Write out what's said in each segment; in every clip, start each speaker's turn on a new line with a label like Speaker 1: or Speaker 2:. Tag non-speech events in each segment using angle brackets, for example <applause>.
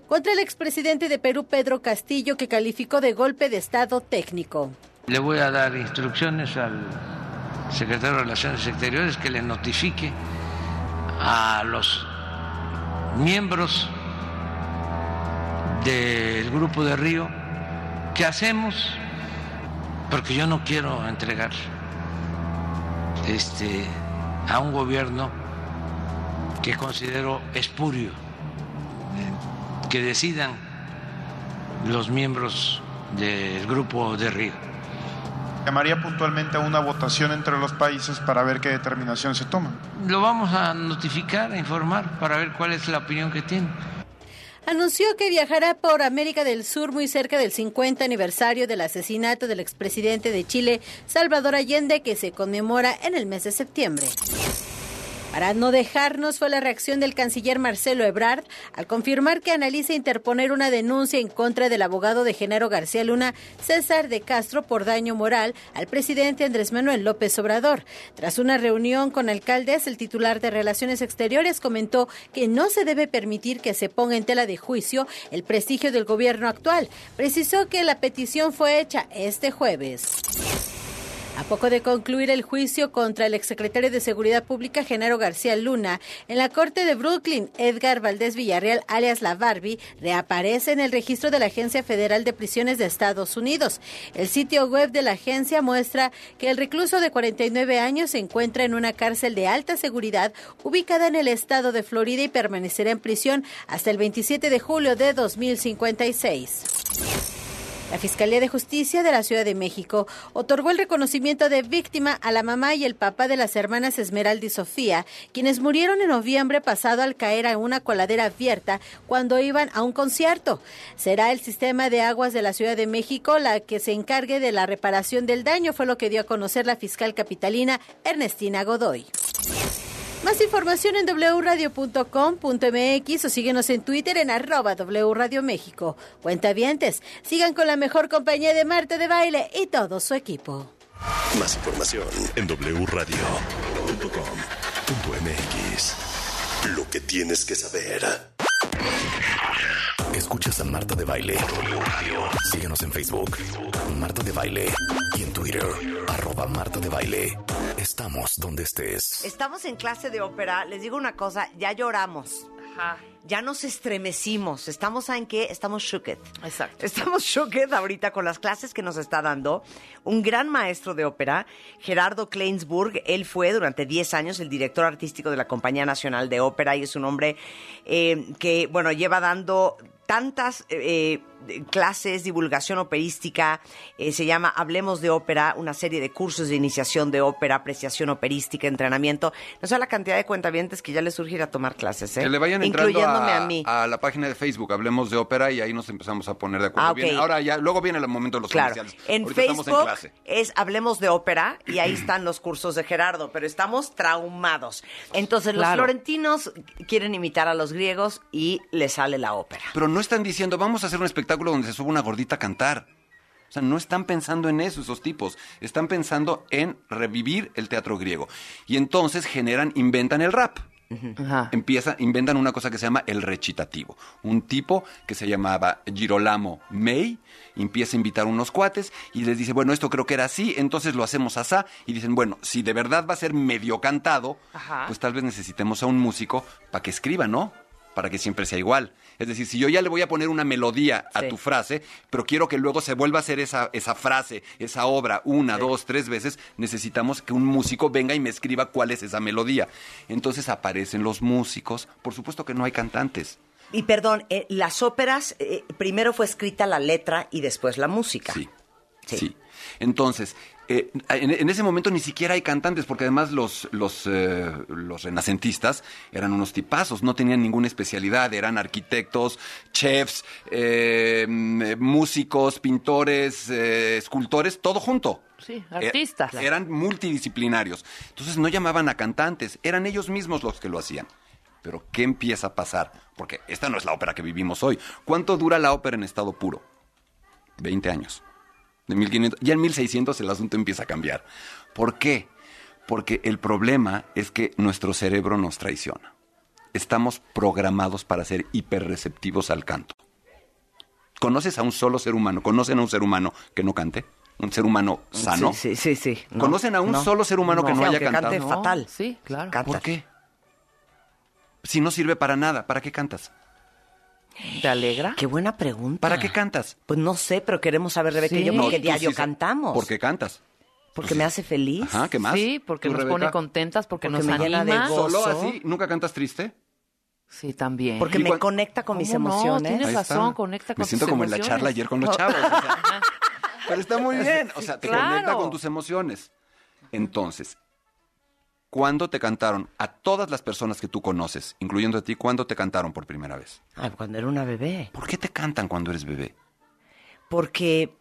Speaker 1: contra el expresidente de Perú, Pedro Castillo, que calificó de golpe de Estado técnico.
Speaker 2: Le voy a dar instrucciones al secretario de Relaciones Exteriores que le notifique a los miembros del grupo de Río qué hacemos, porque yo no quiero entregar este, a un gobierno que considero espurio, que decidan los miembros del grupo de Río.
Speaker 3: Llamaría puntualmente a una votación entre los países para ver qué determinación se toma.
Speaker 2: Lo vamos a notificar, a informar, para ver cuál es la opinión que tiene
Speaker 1: anunció que viajará por América del Sur muy cerca del 50 aniversario del asesinato del expresidente de Chile, Salvador Allende, que se conmemora en el mes de septiembre. Para no dejarnos fue la reacción del canciller Marcelo Ebrard al confirmar que analiza interponer una denuncia en contra del abogado de género García Luna, César de Castro, por daño moral al presidente Andrés Manuel López Obrador. Tras una reunión con alcaldes, el titular de Relaciones Exteriores comentó que no se debe permitir que se ponga en tela de juicio el prestigio del gobierno actual. Precisó que la petición fue hecha este jueves. A poco de concluir el juicio contra el exsecretario de Seguridad Pública, Genaro García Luna, en la Corte de Brooklyn, Edgar Valdés Villarreal, alias La Barbie, reaparece en el registro de la Agencia Federal de Prisiones de Estados Unidos. El sitio web de la agencia muestra que el recluso de 49 años se encuentra en una cárcel de alta seguridad ubicada en el estado de Florida y permanecerá en prisión hasta el 27 de julio de 2056. La Fiscalía de Justicia de la Ciudad de México otorgó el reconocimiento de víctima a la mamá y el papá de las hermanas Esmeralda y Sofía, quienes murieron en noviembre pasado al caer a una coladera abierta cuando iban a un concierto. Será el sistema de aguas de la Ciudad de México la que se encargue de la reparación del daño, fue lo que dio a conocer la fiscal capitalina Ernestina Godoy. Más información en wradio.com.mx o síguenos en Twitter en arroba wradioméxico. Cuentavientes, sigan con la mejor compañía de Marte de Baile y todo su equipo.
Speaker 4: Más información en wradio.com.mx. Lo que tienes que saber. Escuchas a Marta de Baile. Síguenos en Facebook, Marta de Baile. Y en Twitter, arroba Marta de Baile. Estamos donde estés.
Speaker 5: Estamos en clase de ópera. Les digo una cosa, ya lloramos. Ajá. Ya nos estremecimos. Estamos en qué? Estamos shooked.
Speaker 6: Exacto.
Speaker 5: Estamos <laughs> shooked ahorita con las clases que nos está dando un gran maestro de ópera, Gerardo Kleinsburg. Él fue durante 10 años el director artístico de la Compañía Nacional de Ópera y es un hombre eh, que, bueno, lleva dando tantas eh, clases, divulgación operística, eh, se llama Hablemos de Ópera, una serie de cursos de iniciación de ópera, apreciación operística, entrenamiento. No sé la cantidad de cuentavientes que ya les surge ir a tomar clases, ¿eh?
Speaker 7: Que le vayan entrando a, mí. a la página de Facebook, Hablemos de Ópera, y ahí nos empezamos a poner de acuerdo. Ah, ahora ya, luego viene el momento de los
Speaker 5: claro. En Facebook es Hablemos de Ópera y ahí están los cursos de Gerardo, pero estamos traumados. Entonces los florentinos quieren imitar a los griegos y les sale la ópera.
Speaker 7: Pero no están diciendo, vamos a hacer un espectáculo donde se sube una gordita a cantar. O sea, no están pensando en eso esos tipos, están pensando en revivir el teatro griego. Y entonces generan, inventan el rap. Empieza, inventan una cosa que se llama el recitativo. Un tipo que se llamaba Girolamo May empieza a invitar unos cuates y les dice, bueno, esto creo que era así, entonces lo hacemos así. Y dicen, bueno, si de verdad va a ser medio cantado, pues tal vez necesitemos a un músico para que escriba, ¿no? Para que siempre sea igual. Es decir, si yo ya le voy a poner una melodía a tu frase, pero quiero que luego se vuelva a hacer esa, esa frase, esa obra, una, dos, tres veces, necesitamos que un músico venga y me escriba cuál es esa melodía. Entonces aparecen los músicos. Por supuesto que no hay cantantes.
Speaker 5: Y perdón, eh, las óperas, eh, primero fue escrita la letra y después la música.
Speaker 7: sí. Sí. Entonces, eh, en, ese momento ni siquiera hay cantantes, porque además los, los, eh, los renacentistas eran unos tipazos, no tenían ninguna especialidad, eran arquitectos, chefs, eh, músicos, pintores, escultores, todo junto.
Speaker 6: Sí, artistas.
Speaker 7: eran multidisciplinarios. Entonces no llamaban a cantantes, eran ellos mismos los que lo hacían. Pero ¿qué empieza a pasar? Porque esta no es la ópera que vivimos hoy. ¿Cuánto dura la ópera en estado puro? 20 años de 1500. Ya en 1600 el asunto empieza a cambiar. ¿Por qué? Porque el problema es que nuestro cerebro nos traiciona. estamos programados para ser hiperreceptivos al canto. ¿Conoces a un solo ser humano? ¿Conocen a un ser humano que no cante? ¿Un ser humano sano?
Speaker 5: Sí, sí, sí. sí. No,
Speaker 7: ¿Conocen a un
Speaker 5: no.
Speaker 7: solo ser humano que no
Speaker 5: Sí,
Speaker 7: haya cantado?
Speaker 5: cante
Speaker 7: No,
Speaker 5: fatal.
Speaker 6: Sí, claro.
Speaker 5: Canta.
Speaker 7: ¿Por qué? Si no sirve para nada, ¿para qué cantas?
Speaker 6: ¿Te alegra?
Speaker 5: Qué buena pregunta.
Speaker 7: ¿Para qué cantas?
Speaker 5: Pues no sé, pero queremos saber, Rebeca,
Speaker 6: Sí.
Speaker 5: y yo,
Speaker 6: No,
Speaker 5: porque
Speaker 7: tú
Speaker 5: diario
Speaker 7: sí
Speaker 5: cantamos.
Speaker 7: ¿Por qué cantas?
Speaker 5: Porque me hace feliz.
Speaker 7: Ajá, ¿qué más?
Speaker 6: Sí, porque
Speaker 7: ¿Tú,
Speaker 6: nos
Speaker 7: Rebeca?
Speaker 6: pone contentas, porque,
Speaker 5: Porque
Speaker 6: nos
Speaker 5: me llena de
Speaker 6: anima.
Speaker 5: gozo.
Speaker 7: ¿Solo así? ¿Nunca cantas triste?
Speaker 6: Sí, también.
Speaker 5: Porque me conecta con mis
Speaker 6: ¿Cómo no?
Speaker 5: emociones.
Speaker 6: Tienes
Speaker 7: Ahí está.
Speaker 6: razón, conecta con
Speaker 7: Me siento
Speaker 6: tus
Speaker 7: como en la
Speaker 6: emociones.
Speaker 7: charla ayer con los <laughs> chavos. o sea. pero está muy <laughs> bien. O sea, te
Speaker 6: Claro.
Speaker 7: conecta con tus emociones. Entonces, ¿cuándo te cantaron a todas las personas que tú conoces, incluyendo a ti, cuándo te cantaron por primera vez?
Speaker 5: Ay, cuando era una bebé.
Speaker 7: ¿Por qué te cantan cuando eres bebé?
Speaker 5: Porque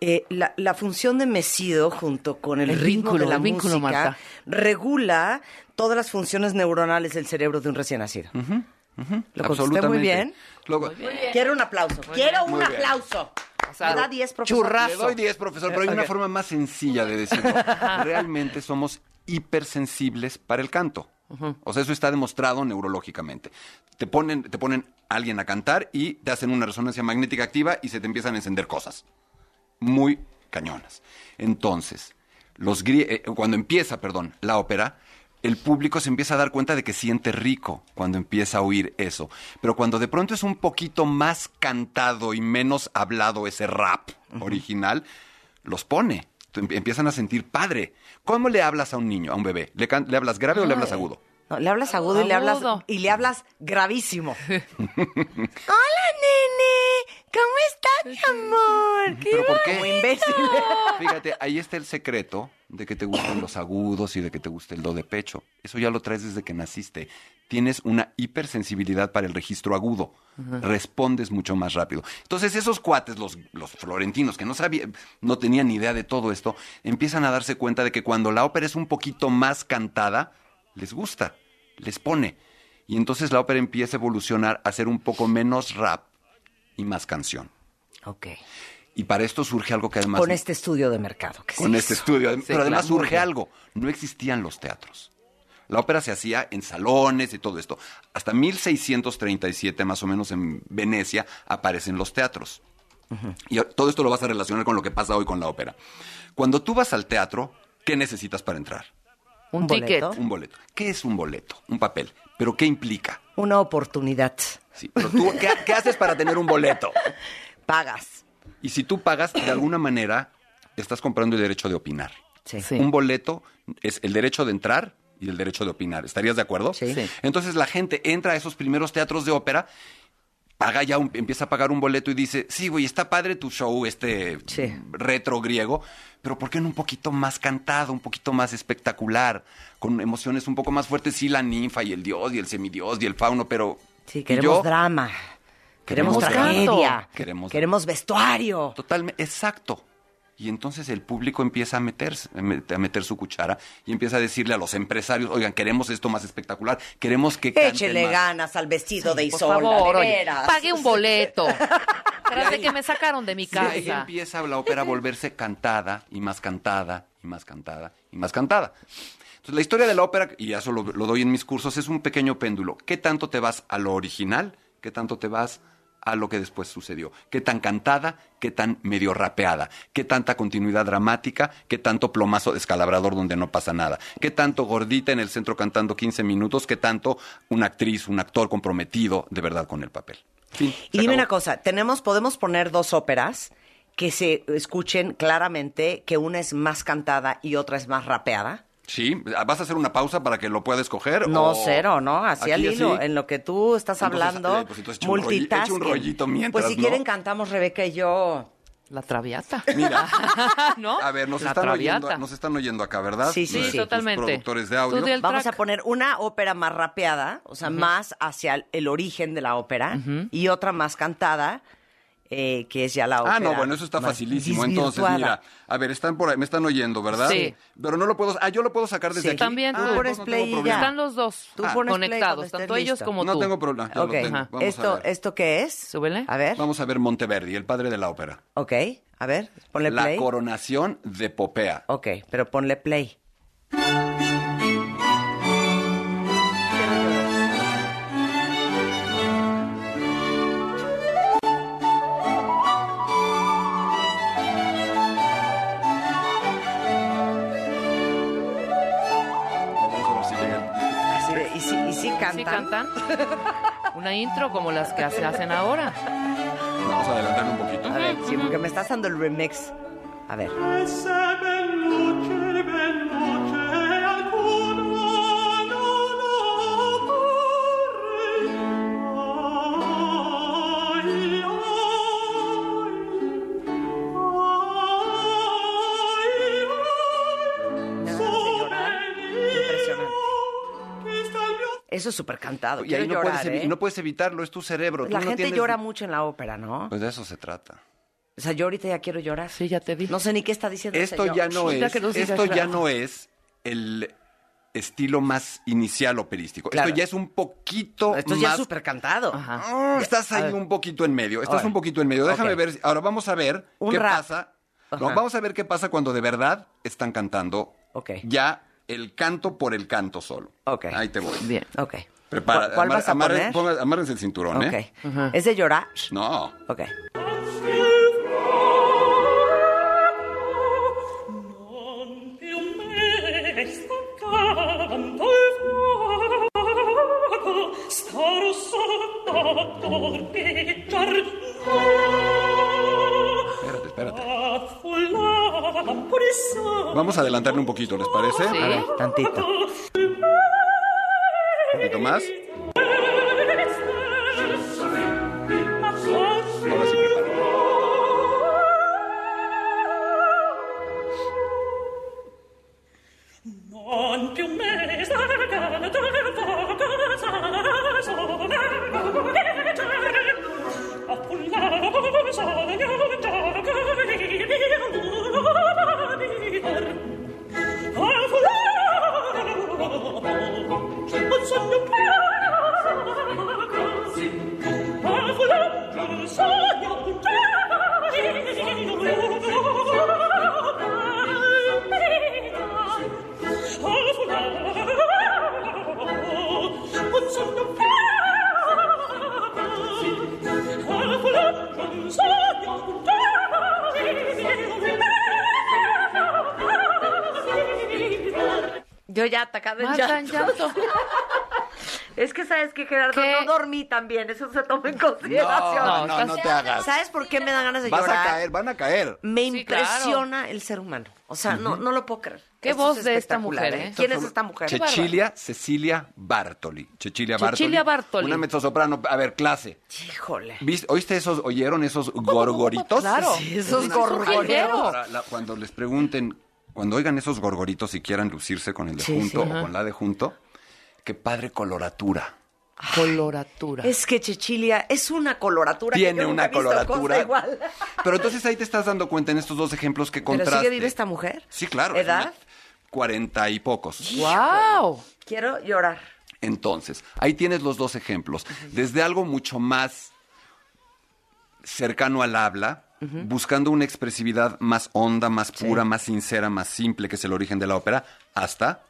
Speaker 5: eh, la, la función de mesido junto con el,
Speaker 6: El
Speaker 5: ritmo
Speaker 6: vínculo,
Speaker 5: de la
Speaker 6: vínculo,
Speaker 5: música
Speaker 6: Marta.
Speaker 5: regula todas las funciones neuronales del cerebro de un recién nacido. ¿Lo contesté muy bien?
Speaker 7: Luego-
Speaker 5: Quiero un aplauso. Quiero un aplauso. Me da 10, profesor.
Speaker 7: Le doy 10, profesor, pero hay una forma más sencilla de decirlo. <laughs> Realmente somos hipersensibles para el canto. O sea, eso está demostrado neurológicamente. Te ponen, te ponen a alguien a cantar y te hacen una resonancia magnética activa y se te empiezan a encender cosas. Muy cañonas. Entonces, los eh, cuando empieza, perdón, la ópera, el público se empieza a dar cuenta de que siente rico cuando empieza a oír eso. Pero cuando de pronto es un poquito más cantado y menos hablado ese rap original, los pone. Em- Empiezan a sentir padre. ¿Cómo le hablas a un niño, a un bebé? ¿Le, can- le hablas grave o le hablas agudo?
Speaker 5: No, le hablas agudo, y le hablas y le hablas gravísimo. <laughs> Hola, nene. ¿Cómo estás, mi amor?
Speaker 7: ¿Pero por qué?
Speaker 5: Como imbécil. <laughs>
Speaker 7: Fíjate, ahí está el secreto de que te gustan los agudos y de que te guste el do de pecho. Eso ya lo traes desde que naciste. Tienes una hipersensibilidad para el registro agudo. Respondes mucho más rápido. Entonces, esos cuates, los, los florentinos, que no sabían, no tenían ni idea de todo esto, empiezan a darse cuenta de que cuando la ópera es un poquito más cantada, les gusta, les pone. Y entonces la ópera empieza a evolucionar a ser un poco menos rap y más canción.
Speaker 5: Ok.
Speaker 7: Y para esto surge algo que además
Speaker 5: Con este estudio de mercado. que
Speaker 7: con este
Speaker 5: hizo.
Speaker 7: estudio. Pero además surge algo. No existían los teatros. La ópera se hacía en salones y todo esto. Hasta 1637, más o menos, en Venecia, aparecen los teatros. Y todo esto lo vas a relacionar con lo que pasa hoy con la ópera. Cuando tú vas al teatro, ¿qué necesitas para entrar?
Speaker 6: Un,
Speaker 5: ¿Un
Speaker 6: ticket.
Speaker 5: boleto?
Speaker 7: Un boleto. ¿Qué es un boleto? Un papel. ¿Pero qué implica?
Speaker 5: Una oportunidad.
Speaker 7: Sí, pero tú, ¿qué, qué haces para tener un boleto? <laughs>
Speaker 5: Pagas.
Speaker 7: Y si tú pagas, de alguna manera, estás comprando el derecho de opinar.
Speaker 5: Sí.
Speaker 6: Sí.
Speaker 7: Un boleto es el derecho de entrar y el derecho de opinar. ¿Estarías de acuerdo?
Speaker 5: Sí.
Speaker 6: Sí.
Speaker 7: Entonces la gente entra a esos primeros teatros de ópera, paga ya, un- empieza a pagar un boleto y dice, sí, güey, está padre tu show, este
Speaker 5: Sí.
Speaker 7: retro griego, pero ¿por qué no un poquito más cantado, un poquito más espectacular, con emociones un poco más fuertes? Sí, la ninfa y el dios y el semidios y el fauno, pero...
Speaker 5: Sí,
Speaker 7: ¿y
Speaker 5: queremos
Speaker 7: yo?
Speaker 5: drama. Queremos,
Speaker 7: Queremos
Speaker 5: tragedia.
Speaker 7: Queremos-
Speaker 5: Queremos vestuario.
Speaker 7: Totalmente, exacto. Y entonces el público empieza a meterse, a met- a meter su cuchara y empieza a decirle a los empresarios, oigan, queremos esto más espectacular, queremos que canten
Speaker 5: Échele
Speaker 7: más".
Speaker 5: ganas al vestido de
Speaker 6: Por
Speaker 5: Isolda,
Speaker 6: favor,
Speaker 5: de
Speaker 6: oye,
Speaker 5: veras.
Speaker 6: pague un boleto. <laughs> Tras de que me sacaron de mi
Speaker 7: Y ahí
Speaker 6: casa.
Speaker 7: empieza la ópera a volverse cantada y más cantada y más cantada y más cantada. Entonces la historia de la ópera, y eso lo, lo doy en mis cursos, es un pequeño péndulo. ¿Qué tanto te vas a lo original? ¿Qué tanto te vas a lo que después sucedió? ¿Qué tan cantada? ¿Qué tan medio rapeada? ¿Qué tanta continuidad dramática? ¿Qué tanto plomazo descalabrador donde no pasa nada? ¿Qué tanto gordita en el centro cantando 15 minutos? ¿Qué tanto una actriz, un actor comprometido de verdad con el papel? Fin,
Speaker 5: Y dime
Speaker 7: acabó.
Speaker 5: una cosa, tenemos, podemos poner dos óperas que se escuchen claramente que una es más cantada y otra es más rapeada.
Speaker 7: Sí, ¿vas a hacer una pausa para que lo pueda escoger?
Speaker 5: No,
Speaker 7: o-
Speaker 5: cero, ¿no? Así al
Speaker 7: aquí,
Speaker 5: hilo,
Speaker 7: así?
Speaker 5: en lo que tú estás
Speaker 7: Entonces,
Speaker 5: hablando,
Speaker 7: eh, pues entonces un
Speaker 5: multitasking.
Speaker 7: un rollito mientras,
Speaker 5: Pues si
Speaker 7: ¿no?
Speaker 5: quieren cantamos Rebeca y yo.
Speaker 6: La traviata.
Speaker 7: Mira, <laughs>
Speaker 6: ¿No?
Speaker 7: a ver, nos
Speaker 6: La
Speaker 7: están, oyendo, nos están oyendo acá, ¿verdad?
Speaker 5: Sí, sí,
Speaker 6: Sí, totalmente.
Speaker 7: productores de audio.
Speaker 5: Vamos
Speaker 6: track.
Speaker 5: a poner una ópera más rapeada, o sea, más hacia el, el origen de la ópera, y otra más cantada, eh, que es ya la ópera.
Speaker 7: Ah, no, bueno, eso está facilísimo. Entonces, mira, a ver, están por ahí, me están oyendo, ¿verdad?
Speaker 6: Sí.
Speaker 7: Pero no lo puedo, ah, yo lo puedo sacar desde
Speaker 5: Sí.
Speaker 7: aquí.
Speaker 6: También
Speaker 7: ah,
Speaker 6: tú.
Speaker 5: pones
Speaker 7: no
Speaker 5: play
Speaker 7: tengo
Speaker 5: y
Speaker 7: problema.
Speaker 6: Están los dos
Speaker 5: Tú pones play
Speaker 6: conectados, tanto ellos como
Speaker 7: No
Speaker 6: tú.
Speaker 7: tengo problema, ya lo tengo. Vamos a
Speaker 5: esto,
Speaker 7: ver.
Speaker 5: ¿esto qué es?
Speaker 6: Súbele.
Speaker 5: A ver,
Speaker 7: Vamos a ver Monteverdi, el padre de la ópera.
Speaker 5: ok, a ver, ponle
Speaker 7: La
Speaker 5: play.
Speaker 7: coronación de Popea.
Speaker 5: Ok, pero ponle play.
Speaker 6: Cantan. <laughs> Una intro como las que se hacen ahora.
Speaker 7: Vamos a adelantar un poquito.
Speaker 5: A ver, sí, porque me estás dando el remix. A ver. Eso es súper cantado.
Speaker 7: Y
Speaker 5: Quiero
Speaker 7: ahí no,
Speaker 5: llorar,
Speaker 7: puedes, evi-
Speaker 5: ¿eh?
Speaker 7: no puedes evitarlo, es tu cerebro.
Speaker 5: La
Speaker 7: Tú no
Speaker 5: gente
Speaker 7: tienes-
Speaker 5: llora mucho en la ópera, ¿no?
Speaker 7: Pues de eso se trata.
Speaker 5: O sea, yo ahorita ya quiero llorar.
Speaker 6: Sí, ya te vi.
Speaker 5: No sé ni qué está diciendo ese
Speaker 7: Esto
Speaker 5: señor.
Speaker 7: ya no
Speaker 6: Ya
Speaker 7: es,
Speaker 6: que nos digas
Speaker 7: esto ya no es el estilo más inicial operístico.
Speaker 5: Claro.
Speaker 7: Esto ya es un poquito
Speaker 5: Esto
Speaker 7: más
Speaker 5: ya es súper cantado.
Speaker 6: Ajá.
Speaker 7: Ah, Estás ahí un poquito en medio. Estás un poquito en medio. Déjame
Speaker 5: Ok.
Speaker 7: ver. si- Ahora vamos a ver
Speaker 5: Un
Speaker 7: qué
Speaker 5: rap.
Speaker 7: pasa. No,
Speaker 5: Ajá.
Speaker 7: vamos a ver qué pasa cuando de verdad están cantando
Speaker 5: Ok.
Speaker 7: ya el canto por el canto solo.
Speaker 5: Ok.
Speaker 7: Ahí te voy.
Speaker 6: Bien.
Speaker 5: Ok.
Speaker 7: Prepara,
Speaker 5: ¿Cuál, cuál
Speaker 7: amar-
Speaker 5: vas a
Speaker 7: amarren-
Speaker 5: poner?
Speaker 7: ponga- amárrense el cinturón,
Speaker 5: Ok.
Speaker 7: ¿eh?
Speaker 5: ¿Es de llorar?
Speaker 7: No.
Speaker 5: Ok.
Speaker 7: Vamos a adelantarle un poquito, ¿les parece?
Speaker 6: Sí.
Speaker 5: A ver, tantito.
Speaker 7: Un poquito más.
Speaker 5: Que Gerardo
Speaker 6: ¿Qué?
Speaker 5: no dormí también, eso se toma en consideración.
Speaker 7: No, no, no te hagas.
Speaker 5: ¿Sabes por qué me dan ganas de
Speaker 7: Vas
Speaker 5: llorar?
Speaker 7: a caer, van a caer.
Speaker 5: Me
Speaker 6: Sí,
Speaker 5: impresiona el ser humano. O sea, no, no lo puedo creer.
Speaker 6: Qué
Speaker 5: Esto
Speaker 6: voz
Speaker 5: es
Speaker 6: de esta mujer, ¿eh?
Speaker 5: ¿Quién es esta mujer?
Speaker 7: Cecilia Cecilia Bartoli. Cecilia Bartoli.
Speaker 6: Cecilia Bartoli.
Speaker 7: Una mezzosoprano. A ver, clase.
Speaker 5: Híjole.
Speaker 7: ¿Viste- ¿Oíste esos, oyeron esos gorgoritos?
Speaker 6: Claro.
Speaker 5: Sí, esos gorgoritos.
Speaker 7: cuando les pregunten, cuando oigan esos gorgoritos y quieran lucirse con el de
Speaker 5: Sí,
Speaker 7: junto
Speaker 5: sí.
Speaker 7: o con la de junto, qué padre coloratura.
Speaker 6: Coloratura.
Speaker 5: Es que Cecilia es una coloratura. que
Speaker 7: Tiene
Speaker 5: nunca
Speaker 7: una
Speaker 5: he visto
Speaker 7: coloratura.
Speaker 5: cosa igual.
Speaker 7: Pero entonces ahí te estás dando cuenta en estos dos ejemplos que
Speaker 5: ¿Pero
Speaker 7: contraste.
Speaker 5: sigue viva esta mujer?
Speaker 7: Sí, claro.
Speaker 5: ¿Edad?
Speaker 7: Cuarenta y pocos.
Speaker 6: ¡Wow!
Speaker 5: Quiero llorar.
Speaker 7: Entonces, ahí tienes los dos ejemplos. Desde algo mucho más cercano al habla, buscando una expresividad más honda, más pura, más sincera, más simple, que es el origen de la ópera, hasta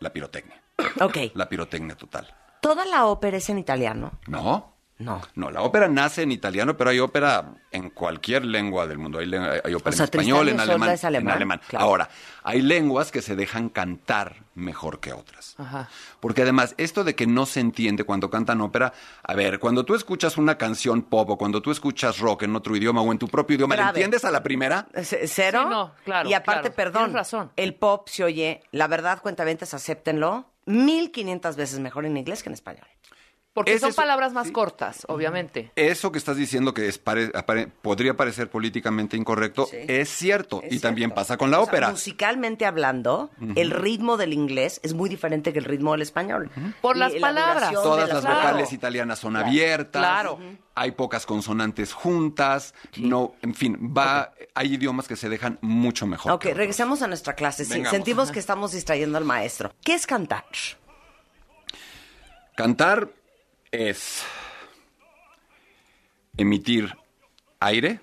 Speaker 7: la pirotecnia.
Speaker 5: Ok.
Speaker 7: La pirotecnia total.
Speaker 5: ¿Toda la ópera es en italiano?
Speaker 7: ¿No?
Speaker 5: No.
Speaker 7: No, la ópera nace en italiano, pero hay ópera en cualquier lengua del mundo. Hay, hay ópera
Speaker 5: O sea,
Speaker 7: en español, en alemán,
Speaker 5: es alemán,
Speaker 7: en alemán.
Speaker 5: claro.
Speaker 7: Ahora, hay lenguas que se dejan cantar mejor que otras.
Speaker 6: Ajá.
Speaker 7: Porque además, esto de que no se entiende cuando cantan ópera, a ver, cuando tú escuchas una canción pop o cuando tú escuchas rock en otro idioma o en tu propio idioma, ¿la entiendes a la primera?
Speaker 5: C- ¿Cero?
Speaker 6: Sí, no, claro,
Speaker 5: Y aparte,
Speaker 6: claro,
Speaker 5: perdón,
Speaker 6: razón.
Speaker 5: el pop se oye, la verdad, cuentavientes, acéptenlo, 1500 veces mejor en inglés que en español.
Speaker 6: Porque son palabras más
Speaker 7: sí.
Speaker 6: cortas, obviamente.
Speaker 7: Eso que estás diciendo que es pare- apare- podría parecer políticamente incorrecto,
Speaker 5: Sí.
Speaker 7: es cierto.
Speaker 5: Es
Speaker 7: y también pasa con la
Speaker 5: O sea,
Speaker 7: ópera.
Speaker 5: musicalmente hablando, el ritmo del inglés es muy diferente que el ritmo del español.
Speaker 6: Por
Speaker 5: Y
Speaker 6: las
Speaker 5: la
Speaker 6: palabras.
Speaker 7: Todas las vocales italianas son abiertas.
Speaker 6: Claro.
Speaker 7: Hay pocas consonantes juntas. No, en fin, va, hay idiomas que se dejan mucho mejor.
Speaker 5: Ok, regresamos a nuestra clase. Sentimos que estamos distrayendo al maestro. ¿Qué es cantar?
Speaker 7: Cantar es emitir aire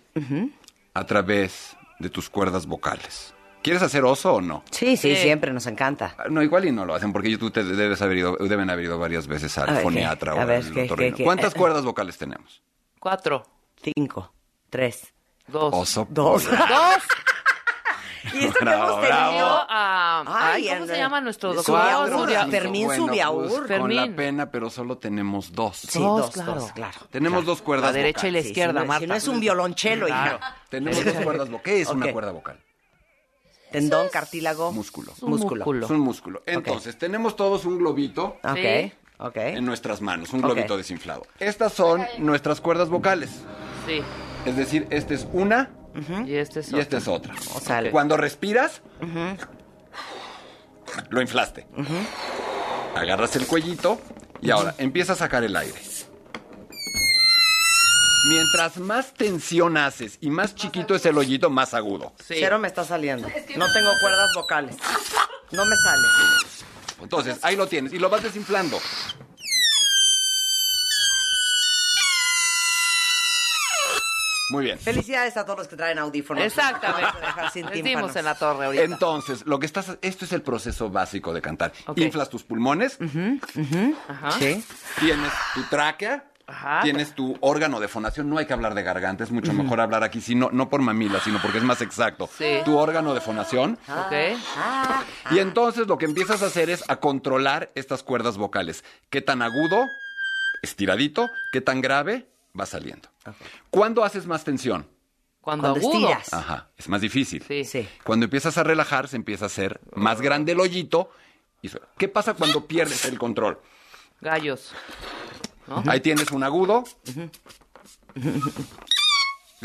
Speaker 7: a través de tus cuerdas vocales. ¿Quieres hacer oso o no?
Speaker 5: Sí, sí,
Speaker 6: Sí.
Speaker 5: siempre nos encanta.
Speaker 7: Ah, No, igual y no lo hacen porque tú te debes haber ido, deben haber ido varias veces
Speaker 5: A
Speaker 7: al
Speaker 5: ver,
Speaker 7: foniatra
Speaker 5: ¿qué?
Speaker 7: o
Speaker 5: A ver,
Speaker 7: al
Speaker 5: ¿qué,
Speaker 7: otorrino.
Speaker 5: qué, qué?
Speaker 7: ¿Cuántas
Speaker 5: Eh,
Speaker 7: cuerdas vocales tenemos?
Speaker 6: Cuatro,
Speaker 5: Cinco, tres,
Speaker 6: dos,
Speaker 7: Oso.
Speaker 5: dos. <laughs>
Speaker 6: dos.
Speaker 5: Y esto que hemos
Speaker 7: bravo.
Speaker 5: tenido...
Speaker 6: a,
Speaker 5: Ay,
Speaker 6: ay, ¿cómo se llama nuestro doctor?
Speaker 5: Subiaur, Fermín
Speaker 7: Bueno,
Speaker 5: Subiaur.
Speaker 7: pues, con
Speaker 6: Fermín.
Speaker 7: la pena, pero solo tenemos dos.
Speaker 5: Sí,
Speaker 6: Dos,
Speaker 5: dos,
Speaker 6: claro.
Speaker 5: dos, claro.
Speaker 7: Tenemos dos cuerdas
Speaker 6: La derecha y la.
Speaker 5: Sí,
Speaker 6: izquierda,
Speaker 5: no,
Speaker 6: Marta.
Speaker 5: Si no es un violonchelo,
Speaker 6: Claro.
Speaker 5: hija.
Speaker 7: Tenemos dos cuerdas vocales. ¿Qué es una cuerda vocal?
Speaker 5: Tendón, cartílago.
Speaker 7: Músculo.
Speaker 5: músculo.
Speaker 6: músculo.
Speaker 7: Es un músculo. Entonces, tenemos todos un globito
Speaker 5: Ok,
Speaker 6: Sí.
Speaker 5: ok.
Speaker 7: en nuestras manos, un globito desinflado. Estas son nuestras cuerdas vocales.
Speaker 6: Sí.
Speaker 7: Es decir, esta es una
Speaker 6: Y este es
Speaker 7: y esta es otra.
Speaker 5: O sea, el-
Speaker 7: Cuando respiras, lo inflaste. Agarras el cuellito y ahora empieza a sacar el aire. Mientras más tensión haces y más chiquito es el hoyito, más agudo.
Speaker 6: Sí.
Speaker 5: Cero me está saliendo. No tengo cuerdas vocales. No me sale.
Speaker 7: Entonces, ahí lo tienes y lo vas desinflando. Muy bien.
Speaker 5: Felicidades a todos los que traen audífonos.
Speaker 6: Exactamente. En la torre ahorita.
Speaker 7: Entonces, lo que estás, esto es el proceso básico de cantar. Inflas tus pulmones,
Speaker 6: Ajá.
Speaker 5: Sí.
Speaker 7: tienes tu tráquea,
Speaker 6: Ajá.
Speaker 7: tienes tu órgano de fonación. No hay que hablar de garganta, es mucho mejor hablar aquí, sino, no por mamila, sino porque es más exacto.
Speaker 6: Sí.
Speaker 7: Tu órgano de fonación.
Speaker 6: Ok.
Speaker 7: Y entonces lo que empiezas a hacer es a controlar estas cuerdas vocales. ¿Qué tan agudo, estiradito, qué tan grave va saliendo? ¿Cuándo haces más tensión?
Speaker 6: Cuando,
Speaker 5: Cuando
Speaker 6: agudo.
Speaker 5: estiras.
Speaker 7: Ajá, es más difícil.
Speaker 6: Sí.
Speaker 5: Sí.
Speaker 7: Cuando empiezas a relajar, se empieza a hacer más grande el hoyito. Y. ¿Qué pasa cuando pierdes el control?
Speaker 6: Gallos.
Speaker 7: Ahí tienes un agudo.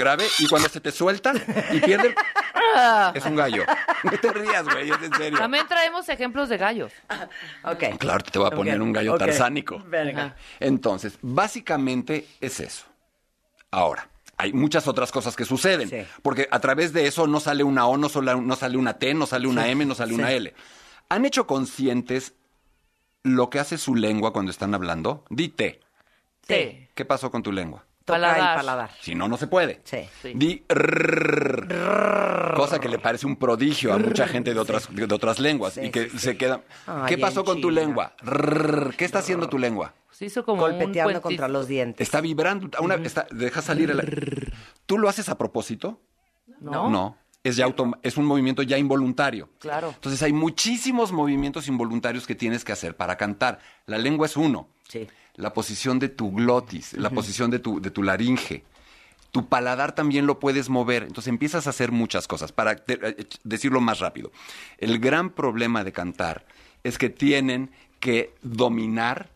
Speaker 7: Grave. Y cuando se te suelta y pierde el- <laughs> Es un gallo. <laughs> No te rías, güey, es en serio.
Speaker 6: También traemos ejemplos de gallos. <laughs>
Speaker 5: Ok.
Speaker 7: Claro, te voy a poner un gallo
Speaker 5: ok.
Speaker 7: tarsánico.
Speaker 5: Verga.
Speaker 7: Entonces, básicamente es eso. Ahora, hay muchas otras cosas que suceden.
Speaker 5: Sí.
Speaker 7: Porque a través de eso no sale una O, no, sale- no sale una T, no sale una M, no sale
Speaker 5: Sí.
Speaker 7: una L. ¿Han hecho conscientes lo que hace su lengua cuando están hablando? Dite.
Speaker 6: T.
Speaker 7: ¿Qué pasó con tu lengua?
Speaker 5: Toca
Speaker 6: Paladar.
Speaker 5: el paladar.
Speaker 7: Si no, no se puede.
Speaker 5: Sí.
Speaker 6: Sí.
Speaker 7: Di cosa que le parece un prodigio a mucha gente de otras, de otras lenguas
Speaker 5: Sí,
Speaker 7: y que
Speaker 5: sí,
Speaker 7: se queda.
Speaker 5: Ay,
Speaker 7: ¿Qué pasó con tu lengua? ¿Qué está haciendo tu lengua?
Speaker 6: Se hizo como
Speaker 5: Golpeteando
Speaker 6: un puentito.
Speaker 5: contra los dientes.
Speaker 7: Está vibrando. Una, está- deja salir el. ¿Tú lo haces a propósito?
Speaker 6: ¿No?
Speaker 7: No. Es, ya autom- es un movimiento ya involuntario.
Speaker 6: Claro.
Speaker 7: Entonces hay muchísimos movimientos involuntarios que tienes que hacer para cantar. La lengua es uno.
Speaker 5: Sí.
Speaker 7: La posición de tu glotis, la posición de tu, de tu laringe. Tu paladar también lo puedes mover. Entonces empiezas a hacer muchas cosas. Para te- eh, decirlo más rápido. El gran problema de cantar es que tienen que dominar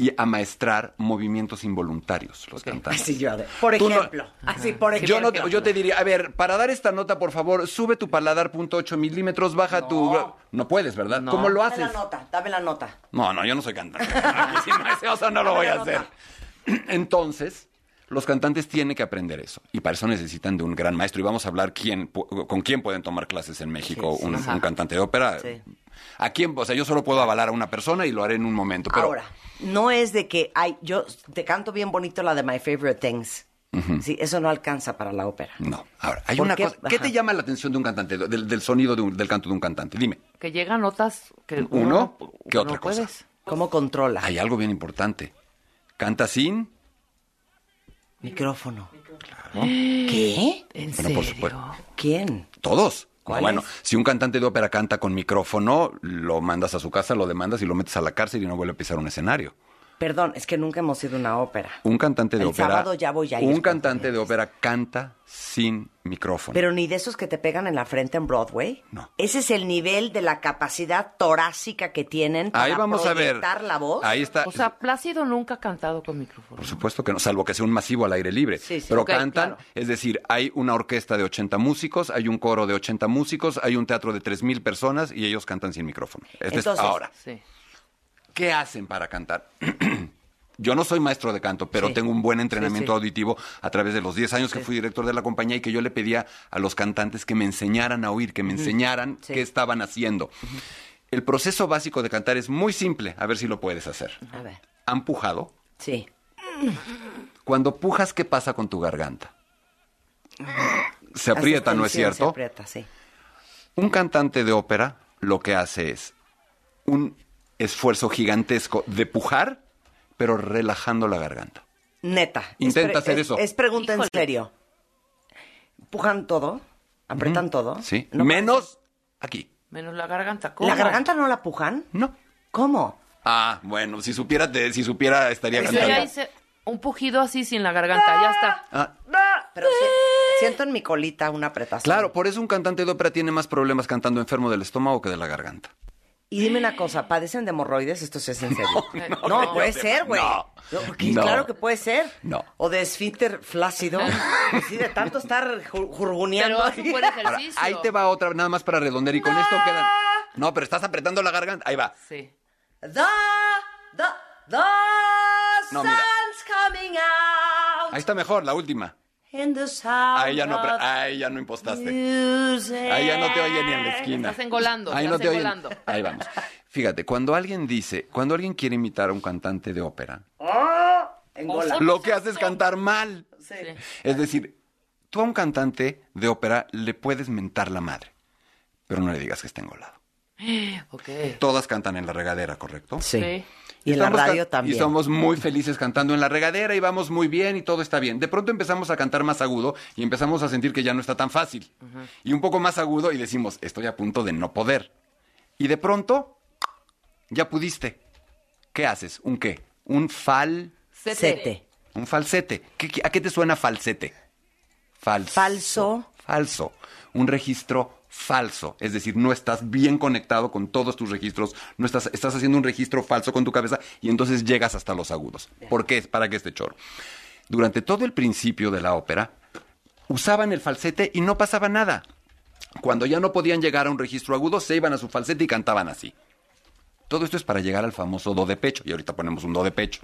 Speaker 7: y amaestrar movimientos involuntarios los cantantes.
Speaker 5: Así yo. Por
Speaker 7: Tú no-
Speaker 5: ejemplo. Así, por ejemplo.
Speaker 7: Yo, no te- yo te diría, a ver, para dar esta nota, por favor, sube tu paladar punto ocho milímetros, baja tu... No puedes, ¿verdad?
Speaker 6: No.
Speaker 7: ¿Cómo lo
Speaker 5: Dame
Speaker 7: haces?
Speaker 5: la nota, dame la nota.
Speaker 7: No, no, yo no soy cantante. <laughs> Si no, ese oso no lo voy a hacer. <clears throat> Entonces, los cantantes tienen que aprender eso. Y para eso necesitan de un gran maestro. Y vamos a hablar quién, con quién pueden tomar clases en México
Speaker 5: Sí, sí,
Speaker 7: un, cantante de ópera.
Speaker 5: Sí.
Speaker 7: ¿A quién? O sea, yo solo puedo avalar a una persona y lo haré en un momento. Pero
Speaker 5: Ahora, no es de que hay, yo te canto bien bonito la de My Favorite Things. Sí, eso no alcanza para la ópera.
Speaker 7: No. Ahora, hay
Speaker 5: ¿Por
Speaker 7: una
Speaker 5: qué?
Speaker 7: cosa. ¿Qué
Speaker 5: Ajá.
Speaker 7: te llama la atención de un cantante, del, del sonido de un- del canto de un cantante? Dime.
Speaker 6: Que llegan notas que
Speaker 7: Uno,
Speaker 6: uno
Speaker 7: ¿qué
Speaker 6: no
Speaker 7: otra cosa?
Speaker 6: puedes.
Speaker 5: ¿Cómo controla?
Speaker 7: Hay algo bien importante. Canta sin.
Speaker 5: Micrófono. ¿Qué?
Speaker 6: ¿En
Speaker 7: Bueno, por
Speaker 6: serio?
Speaker 7: supuesto.
Speaker 5: ¿Quién?
Speaker 7: Todos. Bueno, si un cantante de ópera canta con micrófono, lo mandas a su casa, lo demandas y lo metes a la cárcel y no vuelve a pisar un escenario.
Speaker 5: Perdón, es que nunca hemos ido a una ópera.
Speaker 7: Un cantante de
Speaker 5: El
Speaker 7: ópera.
Speaker 5: sábado ya voy a ir,
Speaker 7: Un cantante de ópera canta sin micrófono.
Speaker 5: Pero ni de esos que te pegan en la frente en Broadway.
Speaker 7: No.
Speaker 5: Ese es el nivel de la capacidad torácica que tienen para
Speaker 7: Ahí vamos a ver.
Speaker 5: proyectar la voz.
Speaker 7: Ahí está.
Speaker 6: O sea, Plácido nunca ha cantado con micrófono.
Speaker 7: Por supuesto que no, salvo que sea un masivo al aire libre.
Speaker 5: Sí, sí.
Speaker 7: Pero
Speaker 6: Ok,
Speaker 7: cantan,
Speaker 6: claro.
Speaker 7: es decir, hay una orquesta de 80 músicos, hay un coro de 80 músicos, hay un teatro de 3.000 personas y ellos cantan sin micrófono. Este es
Speaker 5: Entonces-
Speaker 7: ahora.
Speaker 6: Sí.
Speaker 7: ¿Qué hacen para cantar? <clears throat> Yo no soy maestro de canto, pero
Speaker 5: Sí.
Speaker 7: tengo un buen entrenamiento
Speaker 5: Sí, sí.
Speaker 7: auditivo a través de los 10 años que fui director de la compañía y que yo le pedía a los cantantes que me enseñaran a oír, que me enseñaran qué estaban haciendo. El proceso básico de cantar es muy simple, a ver si lo puedes hacer.
Speaker 5: A ver.
Speaker 7: ¿Han pujado?
Speaker 5: Sí.
Speaker 7: Cuando pujas, ¿qué pasa con tu garganta? Se aprieta, ¿no es cierto?
Speaker 5: Se aprieta, sí.
Speaker 7: Un cantante de ópera lo que hace es un esfuerzo gigantesco de pujar, pero relajando la garganta.
Speaker 5: Neta.
Speaker 7: Intenta
Speaker 5: Es
Speaker 7: hacer
Speaker 5: es-
Speaker 7: eso.
Speaker 5: Es pregunta en serio. ¿Pujan todo? ¿Apretan todo?
Speaker 7: Sí.
Speaker 5: No
Speaker 7: Menos aquí.
Speaker 6: Menos la garganta. ¿Cómo?
Speaker 5: ¿La garganta no la pujan?
Speaker 7: No.
Speaker 5: ¿Cómo?
Speaker 7: Ah, bueno, si supiera, te- si supiera estaría
Speaker 6: Yo
Speaker 7: cantando.
Speaker 6: ya hice un pujido así sin la garganta, ya está.
Speaker 7: Ah,
Speaker 5: Pero si- siento en mi colita una apretación.
Speaker 7: claro, por eso un cantante de ópera tiene más problemas cantando enfermo del estómago que de la garganta.
Speaker 5: Y dime una cosa, ¿padecen de hemorroides? Esto sí es en serio. <laughs> No,
Speaker 6: no,
Speaker 5: puede
Speaker 7: no,
Speaker 5: ser, güey.
Speaker 7: no.
Speaker 5: porque
Speaker 7: No.
Speaker 5: Claro que puede ser.
Speaker 7: No.
Speaker 5: O de esfínter flácido. <laughs> Sí, de tanto estar ju- jurguneando.
Speaker 6: Pero haz un buen
Speaker 7: Ahora,
Speaker 6: ejercicio.
Speaker 7: ahí te va otra, nada más para redondear y con esto quedan. No, pero estás apretando la garganta. Ahí va.
Speaker 6: Sí.
Speaker 5: The, the, the
Speaker 7: No, mira.
Speaker 5: sun's coming out
Speaker 7: Ahí está mejor, la última. Ahí ya no, no impostaste. Ahí ya no te oye ni en la esquina.
Speaker 6: Estás engolando,
Speaker 7: Ahí
Speaker 6: estás
Speaker 7: no te oyen. Ahí vamos. Fíjate, cuando alguien dice, cuando alguien quiere imitar a un cantante de ópera,
Speaker 5: Engola.
Speaker 7: lo que hace es cantar mal.
Speaker 5: Sí.
Speaker 7: Es decir, tú a un cantante de ópera le puedes mentar la madre, pero no le digas que está engolado. <gasps>
Speaker 6: Ok.
Speaker 7: Todas cantan en la regadera, ¿correcto?
Speaker 5: Sí. Y en la radio también.
Speaker 7: Y somos muy felices cantando en la regadera y vamos muy bien y todo está bien. De pronto empezamos a cantar más agudo y empezamos a sentir que ya no está tan fácil. Y un poco más agudo y decimos, estoy a punto de no poder. Y de pronto, ya pudiste. ¿Qué haces? ¿Un qué? Un fal...
Speaker 5: Sete.
Speaker 7: Un falsete. ¿Qué- qué- ¿A qué te suena falsete? Falso.
Speaker 5: Falso.
Speaker 7: Falso. Un registro falso. Es decir, no estás bien conectado con todos tus registros. No estás, estás haciendo un registro falso con tu cabeza y entonces llegas hasta los agudos. ¿Por qué? ¿Para qué este choro? Durante todo el principio de la ópera, usaban el falsete y no pasaba nada. Cuando ya no podían llegar a un registro agudo, se iban a su falsete y cantaban así. Todo esto es para llegar al famoso do de pecho. Y ahorita ponemos un do de pecho.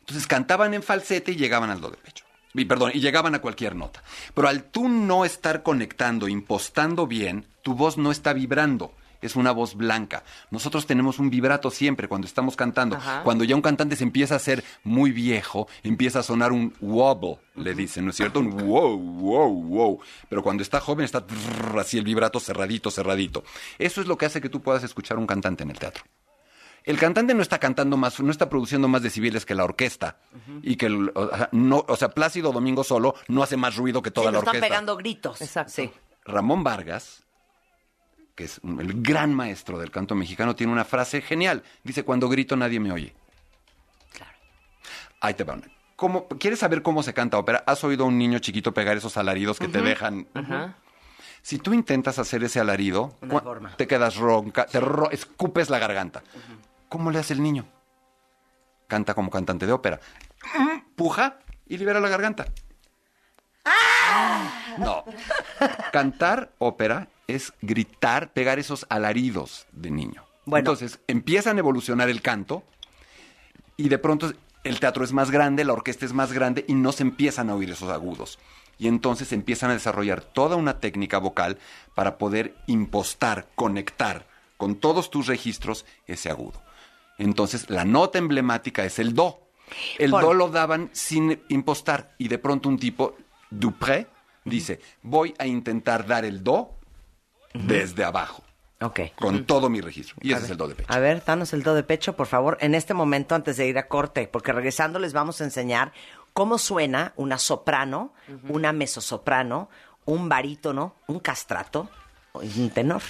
Speaker 7: Entonces cantaban en falsete y llegaban al do de pecho. Y, perdón, y llegaban a cualquier nota. Pero al tú no estar conectando, impostando bien, tu voz no está vibrando. Es una voz blanca. Nosotros tenemos un vibrato siempre cuando estamos cantando.
Speaker 6: Ajá.
Speaker 7: Cuando ya un cantante se empieza a hacer muy viejo, empieza a sonar un wobble, le dicen, ¿no es cierto? Un wow, wow, wow. Pero cuando está joven está así el vibrato cerradito, cerradito. Eso es lo que hace que tú puedas escuchar un cantante en el teatro. El cantante no está cantando más, no está produciendo más decibeles que la orquesta. Y que, el- o sea, no, o sea, Plácido Domingo solo no hace más ruido que toda
Speaker 5: Sí,
Speaker 7: la
Speaker 5: nos están
Speaker 7: orquesta.
Speaker 5: pegando gritos.
Speaker 6: Exacto.
Speaker 5: Sí.
Speaker 7: Ramón Vargas, que es el gran maestro del canto mexicano, tiene una frase genial. Dice, cuando grito nadie me oye. Ahí te va una. ¿Cómo- ¿Quieres saber cómo se canta ópera? ¿Has oído a un niño chiquito pegar esos alaridos que te dejan? Si tú intentas hacer ese alarido, te quedas ronca, te ro- escupes la garganta. ¿Cómo le hace el niño? Canta como cantante de ópera. Puja y libera la garganta. No. Cantar ópera es gritar, pegar esos alaridos de niño.
Speaker 5: Bueno.
Speaker 7: Entonces empiezan a evolucionar el canto y de pronto el teatro es más grande, la orquesta es más grande y no se empiezan a oír esos agudos. Y entonces empiezan a desarrollar toda una técnica vocal para poder impostar, conectar con todos tus registros ese agudo. Entonces la nota emblemática es el do. El
Speaker 5: Por-
Speaker 7: do lo daban sin impostar y de pronto un tipo, Dupré, dice, voy a intentar dar el do desde abajo,
Speaker 5: Ok.
Speaker 7: con todo mi registro. Y
Speaker 5: A
Speaker 7: ese es
Speaker 5: ver,
Speaker 7: el do de pecho.
Speaker 5: A ver, danos el do de pecho, por favor, en este momento antes de ir a corte, porque regresando les vamos a enseñar cómo suena una soprano, una mezzosoprano, un barítono, un castrato y un tenor.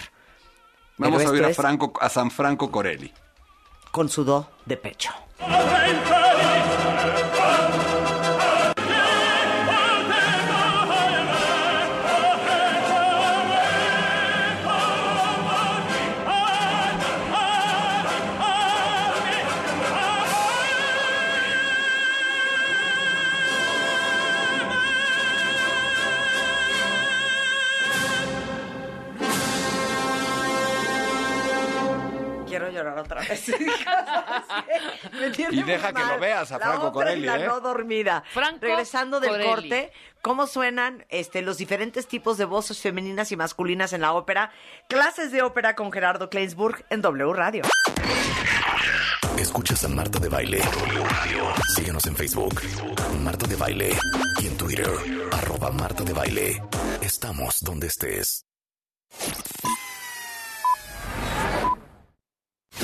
Speaker 7: Vamos
Speaker 5: Pero
Speaker 7: a oír a,
Speaker 5: es
Speaker 7: Franco, a San Franco Corelli.
Speaker 5: Con su do de pecho. Quiero llorar otra vez. <laughs> Me tiene
Speaker 7: Y deja que
Speaker 5: mal.
Speaker 7: lo veas a
Speaker 5: La
Speaker 7: Franco Corelli,
Speaker 5: la
Speaker 7: ¿eh?
Speaker 5: no dormida.
Speaker 6: Franco
Speaker 5: Regresando del
Speaker 6: Corelli.
Speaker 5: corte, ¿cómo suenan este, los diferentes tipos de voces femeninas y masculinas en la ópera? Clases de ópera con Gerardo Kleinsburg en W Radio.
Speaker 4: Escuchas a Marta de Baile. Síguenos en Facebook, Marta de Baile. Y en Twitter, arroba Marta de Baile. Estamos donde estés.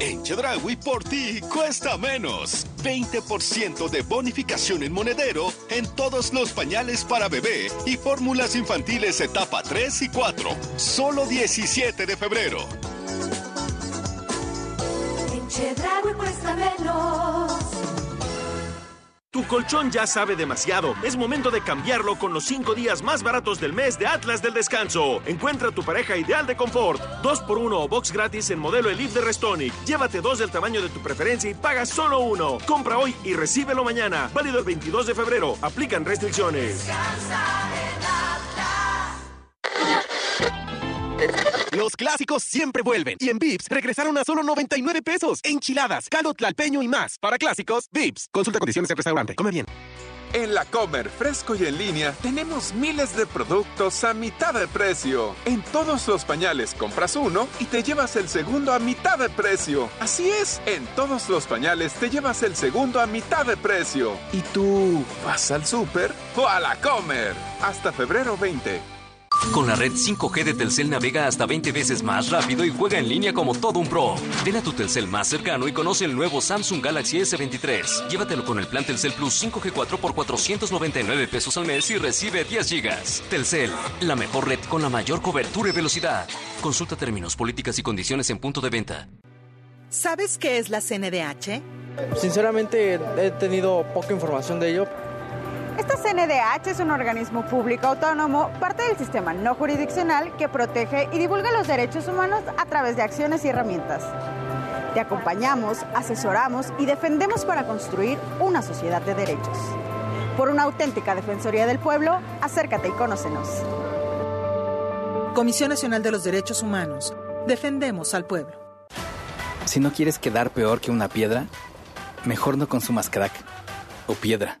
Speaker 8: En Chedraui por ti cuesta menos. 20% de bonificación en monedero en todos los pañales para bebé y fórmulas infantiles etapa 3 y 4. Solo 17 de febrero.
Speaker 9: En Chedraui cuesta menos.
Speaker 10: Tu colchón ya sabe demasiado. Es momento de cambiarlo con los 5 días más baratos del mes de Atlas del Descanso. Encuentra tu pareja ideal de confort. 2x1 o box gratis en modelo Elite de Restonic. Llévate dos del tamaño de tu preferencia y paga solo uno. Compra hoy y recíbelo mañana. Válido el 22 de febrero. Aplican restricciones.
Speaker 11: Los clásicos siempre vuelven. Y en Vips regresaron a solo 99 pesos. Enchiladas, caldo tlalpeño y más. Para clásicos, Vips. Consulta condiciones en restaurante. Come bien.
Speaker 12: En la Comer Fresco y en línea tenemos miles de productos a mitad de precio. En todos los pañales compras uno y te llevas el segundo a mitad de precio. Así es, en todos los pañales te llevas el segundo a mitad de precio. ¿Y tú vas al súper o a la Comer? Hasta febrero 20.
Speaker 13: Con la red 5G de Telcel navega hasta 20 veces más rápido y juega en línea como todo un pro. Ven a tu Telcel más cercano y conoce el nuevo Samsung Galaxy S23. Llévatelo con el plan Telcel Plus 5G4 por 499 pesos al mes y recibe 10 gigas. Telcel, la mejor red con la mayor cobertura y velocidad. Consulta términos, políticas y condiciones en punto de venta.
Speaker 14: ¿Sabes qué es la CNDH?
Speaker 15: Sinceramente he tenido poca información de ello.
Speaker 16: Esta CNDH es un organismo público autónomo, parte del sistema no jurisdiccional que protege y divulga los derechos humanos a través de acciones y herramientas. Te acompañamos, asesoramos y defendemos para construir una sociedad de derechos. Por una auténtica Defensoría del Pueblo, acércate y conócenos.
Speaker 14: Comisión Nacional de los Derechos Humanos. Defendemos al pueblo.
Speaker 17: Si no quieres quedar peor que una piedra, mejor no consumas crack o piedra.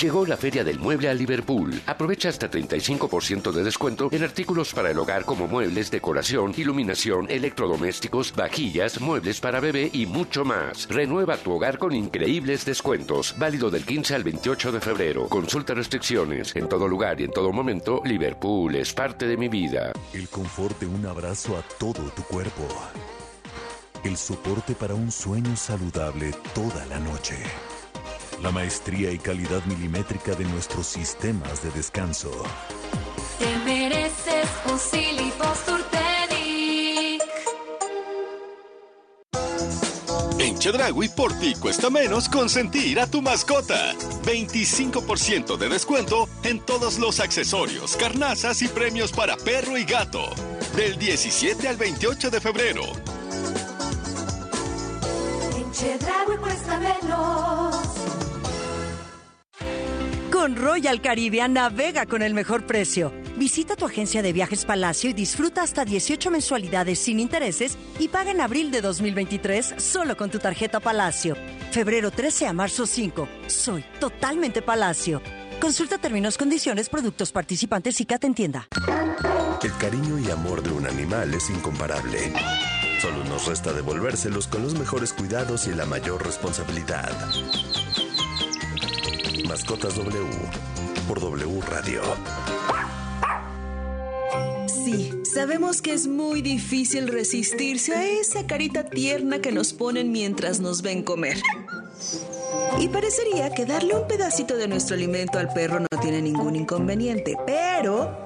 Speaker 18: Llegó la Feria del Mueble a Liverpool. Aprovecha hasta 35% de descuento en artículos para el hogar como muebles, decoración, iluminación, electrodomésticos, vajillas, muebles para bebé y mucho más. Renueva tu hogar con increíbles descuentos. Válido del 15 al 28 de febrero. Consulta restricciones. En todo lugar y en todo momento, Liverpool es parte de mi vida.
Speaker 19: El confort de un abrazo a todo tu cuerpo. El soporte para un sueño saludable toda la noche. La maestría y calidad milimétrica de nuestros sistemas de descanso.
Speaker 9: Te mereces un.
Speaker 8: En Chedragui por ti cuesta menos consentir a tu mascota. 25% de descuento en todos los accesorios, carnazas y premios para perro y gato. Del 17 al 28 de febrero.
Speaker 9: En Chedraui cuesta menos.
Speaker 20: Con Royal Caribbean navega con el mejor precio. Visita tu agencia de viajes Palacio y disfruta hasta 18 mensualidades sin intereses y paga en abril de 2023 solo con tu tarjeta Palacio. Febrero 13 a marzo 5. Soy totalmente Palacio. Consulta términos, condiciones, productos participantes y Cat en tienda.
Speaker 21: El cariño y amor de un animal es incomparable. Solo nos resta devolvérselos con los mejores cuidados y la mayor responsabilidad. Mascotas W por W Radio.
Speaker 22: Sí, sabemos que es muy difícil resistirse a esa carita tierna que nos ponen mientras nos ven comer. Y parecería que darle un pedacito de nuestro alimento al perro no tiene ningún inconveniente, pero...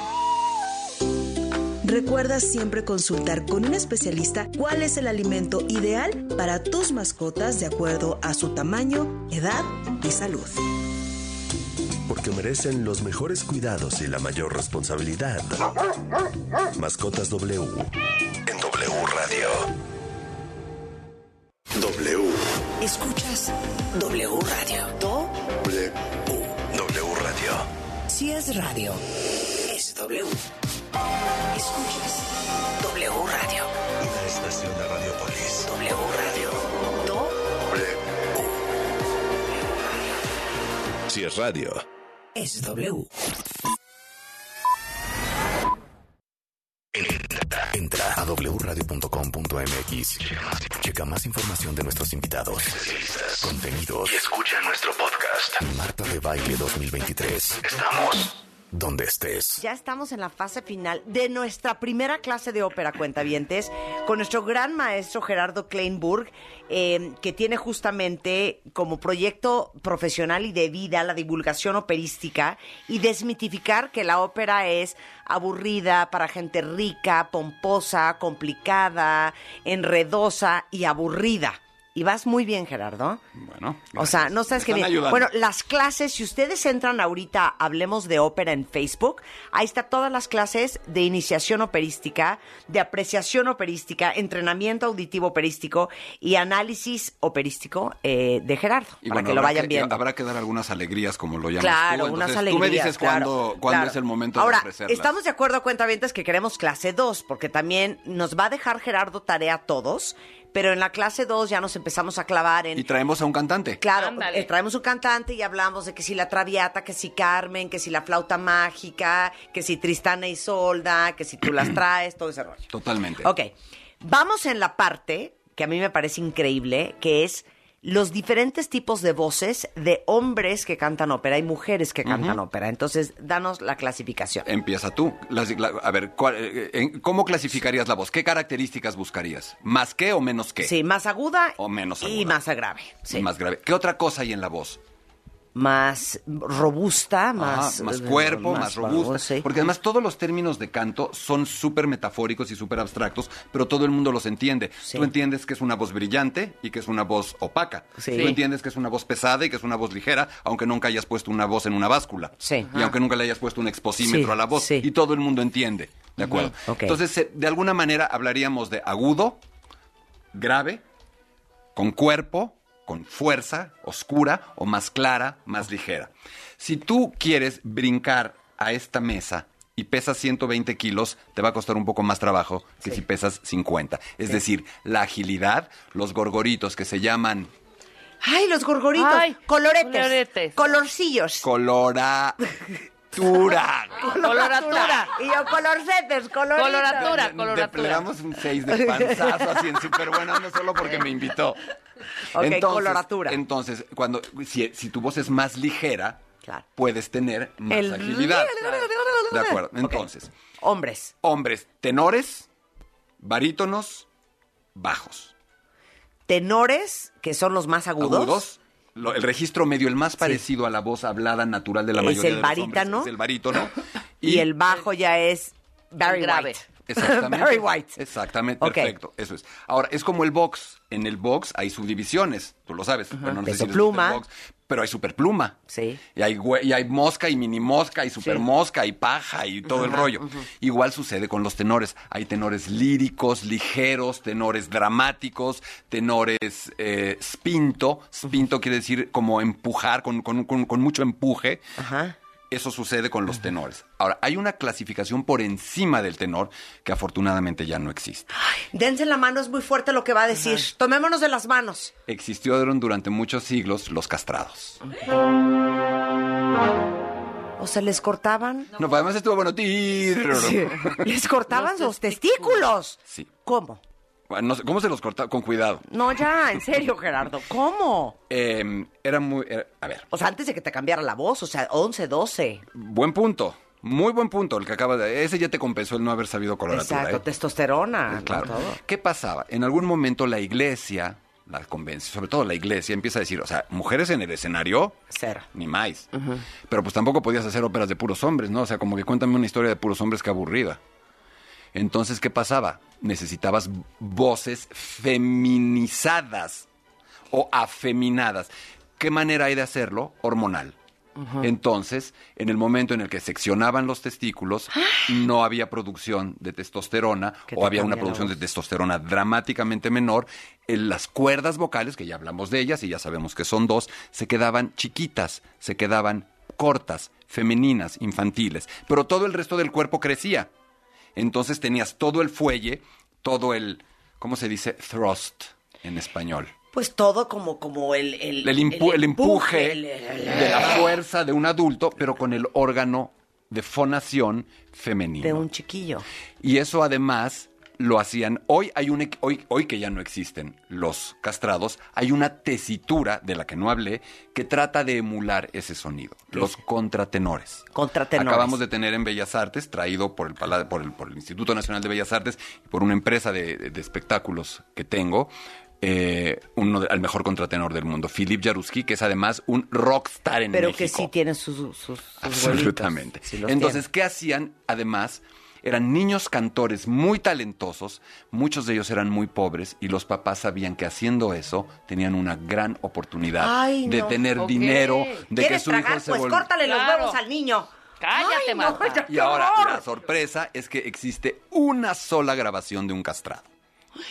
Speaker 22: Recuerda siempre consultar con un especialista cuál es el alimento ideal para tus mascotas de acuerdo a su tamaño, edad y salud.
Speaker 21: Porque merecen los mejores cuidados y la mayor responsabilidad. Mascotas W. En W Radio. W.
Speaker 20: Escuchas W Radio. Do
Speaker 21: W. W Radio.
Speaker 20: si es radio, es W. Escuchas W Radio.
Speaker 21: Una estación de Radiopolis.
Speaker 20: W Radio. Do
Speaker 21: Si es radio.
Speaker 20: es W.
Speaker 4: Entra a wradio.com.mx. Checa más información de nuestros invitados, contenidos y escucha nuestro podcast. Marta de Baile 2023. Estamos donde estés.
Speaker 5: Ya estamos en la fase final de nuestra primera clase de ópera, cuentavientes, con nuestro gran maestro Gerardo Kleinburg, eh, que tiene justamente como proyecto profesional y de vida la divulgación operística y desmitificar que la ópera es aburrida para gente rica, pomposa, complicada, enredosa y aburrida. Y vas muy bien, Gerardo.
Speaker 7: Bueno.
Speaker 5: O sea, no sabes qué bien.
Speaker 7: ayudando.
Speaker 5: Bueno, las clases, si ustedes entran ahorita, hablemos de ópera en Facebook, ahí está todas las clases de iniciación operística, de apreciación operística, entrenamiento auditivo operístico y análisis operístico eh, de Gerardo,
Speaker 7: Y
Speaker 5: para
Speaker 7: bueno,
Speaker 5: que lo vayan viendo.
Speaker 7: Habrá que dar algunas alegrías, como lo llamas
Speaker 5: Claro,
Speaker 7: tú.
Speaker 5: unas
Speaker 7: Entonces,
Speaker 5: alegrías.
Speaker 7: Tú me dices
Speaker 5: claro,
Speaker 7: cuándo, cuándo
Speaker 5: claro.
Speaker 7: es el momento
Speaker 5: Ahora,
Speaker 7: de ofrecerlas.
Speaker 5: estamos de acuerdo, cuentavientes, que queremos clase 2, porque también nos va a dejar Gerardo tarea a todos, pero en la clase 2 ya nos empezamos a clavar en
Speaker 7: Y traemos a un cantante.
Speaker 5: Claro, eh, traemos un cantante y hablamos de que si la Traviata, que si Carmen, que si la flauta mágica, que si Tristana y Solda, que si tú las <clears throat> traes, todo ese rollo.
Speaker 7: Totalmente.
Speaker 5: Ok, vamos en la parte que a mí me parece increíble, que es los diferentes tipos de voces de hombres que cantan ópera y mujeres que cantan ópera. Entonces, danos la clasificación.
Speaker 7: Empieza tú. La- a ver, ¿cuál- eh, en- ¿cómo clasificarías la voz? ¿Qué características buscarías? ¿Más qué o menos qué?
Speaker 5: Sí, más aguda
Speaker 7: O menos aguda.
Speaker 5: y más grave.
Speaker 7: Y más grave. ¿Qué otra cosa hay en la voz?
Speaker 5: Más robusta, más...
Speaker 7: Ajá, más
Speaker 5: eh,
Speaker 7: cuerpo, más, robusta.
Speaker 5: sí.
Speaker 7: Porque además todos los términos de canto son súper metafóricos y súper abstractos, pero todo el mundo los entiende. Tú entiendes que es una voz brillante y que es una voz opaca.
Speaker 5: Sí.
Speaker 7: Tú entiendes que es una voz pesada y que es una voz ligera, aunque nunca hayas puesto una voz en una báscula.
Speaker 5: Sí.
Speaker 7: Y aunque nunca le hayas puesto un exposímetro
Speaker 5: Sí,
Speaker 7: a la voz. Y todo el mundo entiende. ¿De acuerdo? Entonces, eh, de alguna manera hablaríamos de agudo, grave, con cuerpo, con fuerza, oscura o más clara, más ligera. Si tú quieres brincar a esta mesa y pesas 120 kilos, te va a costar un poco más trabajo que si pesas 50. Es
Speaker 5: Sí.
Speaker 7: decir, la agilidad, los gorgoritos que se llaman
Speaker 5: Ay, los gorgoritos.
Speaker 6: Ay,
Speaker 5: coloretes.
Speaker 6: coloretes.
Speaker 5: Colorcillos. <laughs>
Speaker 7: coloratura.
Speaker 5: Coloratura. Y yo, colorcetes, coloritos.
Speaker 6: Coloratura,
Speaker 7: Le
Speaker 6: coloratura.
Speaker 7: pegamos un 6 de panzazo así en súper buena onda solo porque me invitó.
Speaker 5: Ok, coloratura.
Speaker 7: Entonces, cuando, si, si tu voz es más ligera, puedes tener más
Speaker 5: El-
Speaker 7: agilidad. <laughs> De acuerdo. Entonces,
Speaker 5: Hombres.
Speaker 7: hombres, tenores, barítonos, bajos.
Speaker 5: Tenores, que son los más agudos.
Speaker 7: Agudos. Lo- el registro medio, el más parecido a la voz hablada natural de la
Speaker 5: Es
Speaker 7: mayoría
Speaker 5: el
Speaker 7: de los
Speaker 5: barítano.
Speaker 7: hombres, es el barítono. <laughs>
Speaker 5: Y, el bajo ya es Barry
Speaker 6: grave.
Speaker 5: White. <laughs>
Speaker 7: Exactamente.
Speaker 5: Barry White.
Speaker 7: Exactamente, perfecto. Eso es. Ahora, es como el box. En el box hay subdivisiones, tú lo sabes. Bueno, no sé
Speaker 5: Peso
Speaker 7: si
Speaker 5: pluma.
Speaker 7: box, pero hay superpluma.
Speaker 5: Sí.
Speaker 7: Y hay, y hay mosca y mini mosca y super mosca y paja y todo el rollo. Igual sucede con los tenores. Hay tenores líricos, ligeros, tenores dramáticos, tenores eh, spinto. Spinto quiere decir como empujar, con, con- con- con mucho empuje.
Speaker 5: Ajá.
Speaker 7: Eso sucede con los tenores. Ahora, hay una clasificación por encima del tenor que afortunadamente ya no existe.
Speaker 5: Dense la mano, es muy fuerte lo que va a decir. Tomémonos de las manos.
Speaker 7: Existieron durante muchos siglos los castrados.
Speaker 5: O sea, les cortaban.
Speaker 7: No, pues además estuvo bueno.
Speaker 5: Sí. Les cortaban los, testículos.
Speaker 7: Sí.
Speaker 5: ¿Cómo?
Speaker 7: Bueno, no sé, ¿Cómo se los cortaba? Con cuidado.
Speaker 5: No, ya, en serio, Gerardo. ¿Cómo?
Speaker 7: Eh, era muy... era- a ver,
Speaker 5: O sea, antes de que te cambiara la voz, o sea, 11, 12.
Speaker 7: buen punto. Muy buen punto el que acaba de... Ese ya te compensó el no haber sabido coloratura.
Speaker 5: Exacto,
Speaker 7: ¿eh?
Speaker 5: testosterona. ¿no?
Speaker 7: Claro.
Speaker 5: Todo.
Speaker 7: ¿Qué pasaba? En algún momento la iglesia, la convención, sobre todo la iglesia, empieza a decir, o sea, mujeres en el escenario,
Speaker 5: Cero.
Speaker 7: ni más. Pero pues tampoco podías hacer óperas de puros hombres, ¿no? O sea, como que cuéntame una historia de puros hombres que aburrida. Entonces, ¿qué pasaba? Necesitabas voces feminizadas o afeminadas. ¿Qué manera hay de hacerlo? Hormonal. Entonces, en el momento en el que seccionaban los testículos, no había producción de testosterona o había una producción de testosterona dramáticamente menor. En las cuerdas vocales, que ya hablamos de ellas y ya sabemos que son dos, se quedaban chiquitas, se quedaban cortas, femeninas, infantiles. Pero todo el resto del cuerpo crecía. Entonces tenías todo el fuelle, todo el, ¿cómo se dice? Thrust en español.
Speaker 5: Pues todo como, como el, el,
Speaker 7: El, impu- el empuje de la fuerza de un adulto, pero con el órgano de fonación femenino.
Speaker 5: de un chiquillo.
Speaker 7: Y eso además lo hacían. Hoy hay un hoy, hoy que ya no existen los castrados, hay una tesitura de la que no hablé que trata de emular ese sonido. Los contratenores.
Speaker 5: Contratenores.
Speaker 7: Acabamos de tener en Bellas Artes, traído por el, por el, por el Instituto Nacional de Bellas Artes y por una empresa de, espectáculos que tengo, eh, uno de- al mejor contratenor del mundo, Philip Jaruski, que es además un rockstar en
Speaker 5: Pero
Speaker 7: México.
Speaker 5: que sí tienen sus, sus, sus
Speaker 7: Absolutamente. Entonces, ¿qué hacían? Además, eran niños cantores muy talentosos, muchos de ellos eran muy pobres y los papás sabían que haciendo eso tenían una gran oportunidad
Speaker 5: Ay,
Speaker 7: de
Speaker 5: no.
Speaker 7: tener dinero, de que
Speaker 5: ¿Quieres
Speaker 7: su hijo
Speaker 5: tragar?
Speaker 7: se
Speaker 5: Pues
Speaker 7: vol-
Speaker 5: córtale los huevos al niño.
Speaker 6: Cállate,
Speaker 5: Ay, no,
Speaker 6: Marta.
Speaker 5: ya,
Speaker 7: Y ahora
Speaker 5: horror.
Speaker 7: la sorpresa es que existe una sola grabación de un castrado.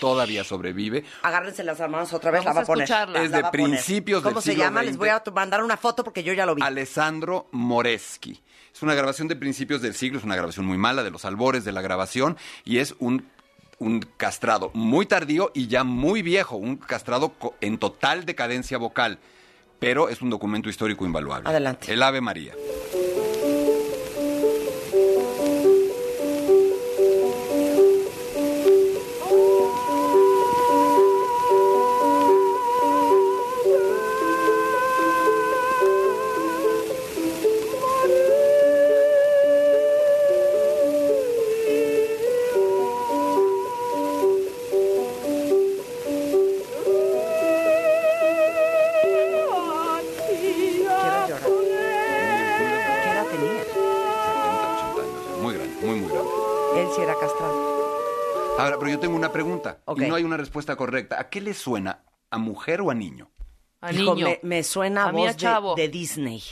Speaker 7: Todavía sobrevive.
Speaker 5: Agárrense las manos otra vez,
Speaker 6: Vamos
Speaker 5: la va
Speaker 6: a
Speaker 5: poner.
Speaker 6: escucharla.
Speaker 7: Es de principios del
Speaker 5: ¿Cómo se
Speaker 7: siglo
Speaker 5: llama? Les voy a mandar una foto porque yo ya lo vi.
Speaker 7: Alessandro Moreschi. Es una grabación de principios del siglo, es una grabación muy mala, de los albores de la grabación, y es un, un castrado muy tardío y ya muy viejo, un castrado en total decadencia vocal, pero es un documento histórico invaluable.
Speaker 5: Adelante.
Speaker 7: El Ave María. Respuesta correcta. ¿A qué le suena? ¿A mujer o a niño?
Speaker 6: A
Speaker 5: Hijo,
Speaker 6: niño.
Speaker 5: me, me suena a
Speaker 6: A mí a
Speaker 5: voz de,
Speaker 6: chavo.
Speaker 5: de Disney.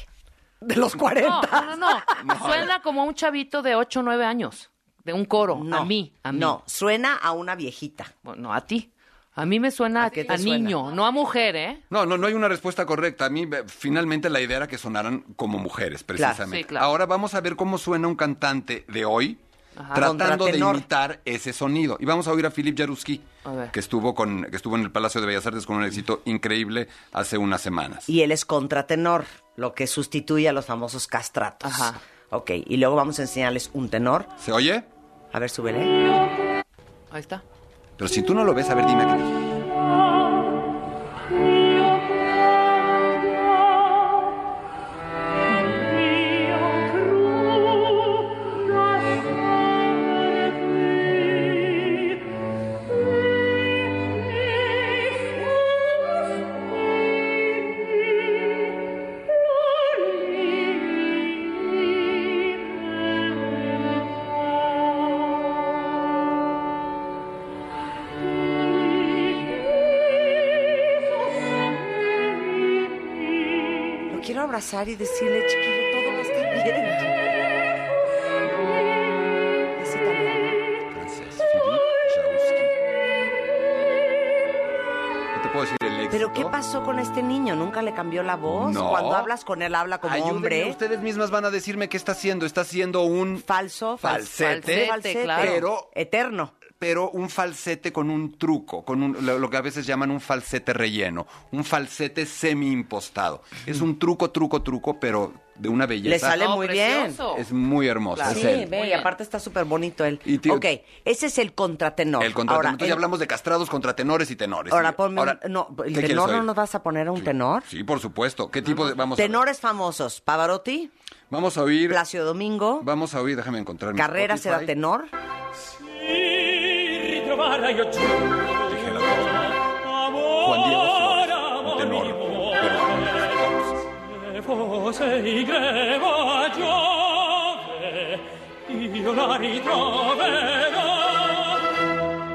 Speaker 5: De los 40.
Speaker 6: No, no, no. <laughs> Suena como un chavito de 8 o 9 años. De un coro.
Speaker 5: No,
Speaker 6: a mí. A mí.
Speaker 5: No, suena a una viejita.
Speaker 6: Bueno, a ti. A mí me suena a, a
Speaker 5: suena?
Speaker 6: niño, no a mujer, ¿eh?
Speaker 7: No, no, no hay una respuesta correcta. A mí, eh, finalmente, la idea era que sonaran como mujeres, precisamente.
Speaker 6: sí, claro.
Speaker 7: Ahora vamos a ver cómo suena un cantante de hoy
Speaker 6: Ajá.
Speaker 7: tratando de imitar ese sonido. Y vamos a oír a Philip Jaruski, que estuvo, con, que estuvo en el Palacio de Bellas Artes con un éxito increíble hace unas semanas.
Speaker 5: Y él es contratenor, lo que sustituye a los famosos castratos.
Speaker 6: Ajá.
Speaker 5: Ok, y luego vamos a enseñarles un tenor.
Speaker 7: ¿Se oye?
Speaker 5: A ver, súbele.
Speaker 6: Ahí está.
Speaker 7: Pero si tú no lo ves, a ver, dime qué.
Speaker 5: Abrazar y decirle, chiquillo, todo va a estar bien. Es italiano.
Speaker 7: Francés, Philippe Jaouski. No te puedo decir el éxito.
Speaker 5: Pero ¿qué pasó con este niño? ¿Nunca le cambió la voz?
Speaker 7: No.
Speaker 5: Cuando hablas con él, habla como
Speaker 7: Ayúdenme,
Speaker 5: hombre.
Speaker 7: Ustedes mismas van a decirme qué está haciendo. Está haciendo un
Speaker 5: Falso, fal-
Speaker 7: falsete,
Speaker 5: falsete,
Speaker 6: claro.
Speaker 7: pero
Speaker 5: Eterno.
Speaker 7: Pero un falsete con un truco, con un- lo, que a veces llaman un falsete relleno, un falsete semi impostado. Es un truco, truco, truco, pero de una belleza.
Speaker 5: Le sale
Speaker 6: No,
Speaker 5: muy
Speaker 6: precioso.
Speaker 7: Es muy hermoso.
Speaker 5: bien.
Speaker 7: es
Speaker 5: Sí,
Speaker 7: él.
Speaker 5: ve, y aparte está súper bonito él.
Speaker 7: Y tío-
Speaker 5: ok, ese es el contratenor.
Speaker 7: El contratenor.
Speaker 5: Ahora,
Speaker 7: Entonces
Speaker 5: el-
Speaker 7: ya hablamos de castrados contra tenores y tenores.
Speaker 5: Ahora
Speaker 7: Sí.
Speaker 5: ponme
Speaker 7: Ahora,
Speaker 5: no, el
Speaker 7: ¿qué quieres
Speaker 5: tenor no nos vas a poner un tenor.
Speaker 7: Sí, por supuesto. ¿Qué tipo de vamos a ver?
Speaker 5: Tenores famosos, Pavarotti,
Speaker 7: Vamos a oír.
Speaker 5: Placio Domingo,
Speaker 7: Vamos a oír, déjame encontrar. mi
Speaker 5: Carrera será tenor. para dije la cosa.
Speaker 7: Amor, Juan Diego Flores un tenor peruano
Speaker 23: forse greva Giove io la ritroverò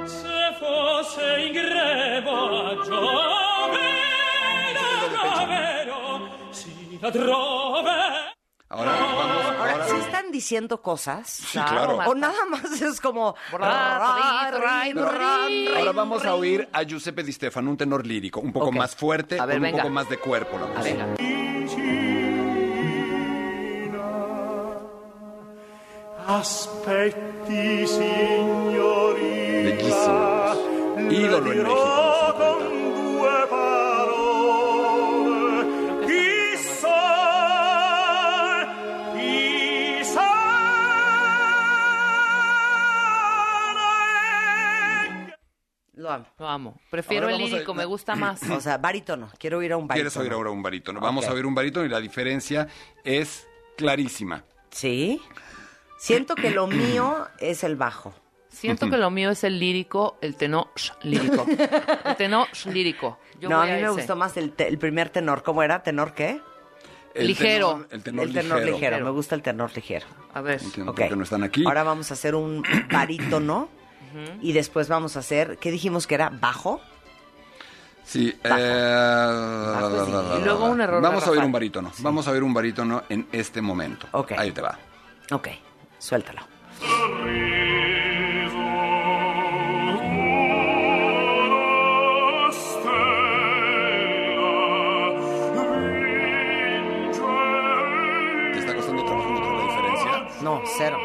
Speaker 23: se fosse in greva Giove la troverò si la troverò.
Speaker 7: Ahora vamos.
Speaker 5: Ahora,
Speaker 7: Ahora,
Speaker 5: ¿sí están diciendo cosas?
Speaker 7: Sí, claro.
Speaker 5: O nada más es como...
Speaker 7: Ahora vamos a oír a Giuseppe Di Stefano, un tenor lírico, un poco
Speaker 5: Ok.
Speaker 7: más fuerte,
Speaker 5: A ver,
Speaker 7: con un poco más de cuerpo. La música.
Speaker 23: Aspetti, signorina.
Speaker 7: Bellísimos. Ídolo en México.
Speaker 5: Amo.
Speaker 6: Lo amo. Prefiero
Speaker 7: Ahora
Speaker 6: el
Speaker 7: vamos a-
Speaker 6: lírico, me gusta más.
Speaker 5: O sea, barítono. Quiero oír a un barítono.
Speaker 7: ¿Quieres oír ahora un barítono? Vamos
Speaker 5: Ok.
Speaker 7: a oír un barítono y la diferencia es clarísima.
Speaker 5: Sí. Siento que lo mío es el bajo.
Speaker 6: Siento que lo mío es el lírico, el tenor lírico. El tenor lírico. Yo
Speaker 5: no, a
Speaker 6: voy
Speaker 5: mí me
Speaker 6: ese.
Speaker 5: gustó más el, te- el primer tenor. ¿Cómo era? ¿Tenor qué?
Speaker 7: El
Speaker 6: Ligero.
Speaker 7: tenor- el tenor,
Speaker 5: el tenor ligero.
Speaker 7: ligero.
Speaker 5: Me gusta el tenor ligero.
Speaker 6: A ver.
Speaker 7: Entiendo
Speaker 5: Ok.
Speaker 7: por qué no están aquí.
Speaker 5: Ahora vamos a hacer un barítono. Y después vamos a hacer, ¿qué dijimos que era? ¿Bajo?
Speaker 7: Sí.
Speaker 5: Bajo.
Speaker 7: eh,
Speaker 6: Y luego un error
Speaker 7: Vamos a oír un barítono. Vamos a oír un barítono en este momento.
Speaker 5: Ok.
Speaker 7: Ahí te va.
Speaker 5: Ok, suéltalo.
Speaker 7: ¿Te está costando trabajo encontrar la diferencia?
Speaker 5: No, cero.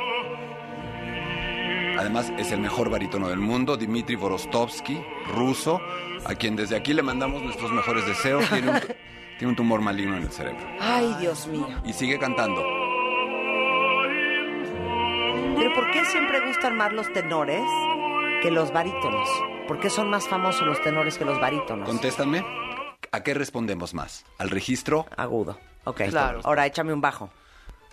Speaker 7: Además, es el mejor barítono del mundo, Dmitry Vorostovsky, ruso, a quien desde aquí le mandamos nuestros mejores deseos. Tiene un, <laughs> tiene un tumor maligno en el cerebro.
Speaker 5: Ay, Dios mío.
Speaker 7: Y sigue cantando.
Speaker 5: Pero ¿por qué siempre gustan más los tenores que los barítonos? ¿Por qué son más famosos los tenores que los barítonos?
Speaker 7: Contéstame. ¿A qué respondemos más? ¿Al registro?
Speaker 5: Agudo. Ok.
Speaker 6: Claro.
Speaker 5: Ahora échame un bajo.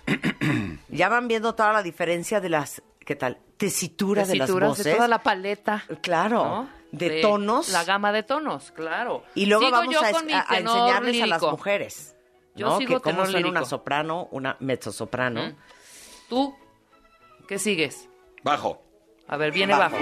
Speaker 5: <clears throat> ya van viendo toda la diferencia de las, ¿qué tal? Tesitura de las voces.
Speaker 6: de toda la paleta.
Speaker 5: Claro.
Speaker 6: ¿no?
Speaker 5: De tonos.
Speaker 6: La gama de tonos, claro.
Speaker 5: Y luego
Speaker 6: Sigo
Speaker 5: vamos
Speaker 6: yo
Speaker 5: a,
Speaker 6: con mi
Speaker 5: a- enseñarles a las mujeres.
Speaker 6: Yo
Speaker 5: ¿no?
Speaker 6: sigo
Speaker 5: que cómo suena una soprano, una mezzosoprano.
Speaker 6: ¿Tú qué sigues?
Speaker 7: Bajo.
Speaker 6: A ver, viene bajo.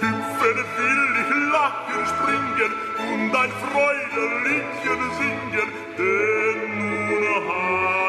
Speaker 23: hüpfen willig, lachen, springen und ein Freuderliedchen singen, denn nun
Speaker 6: haben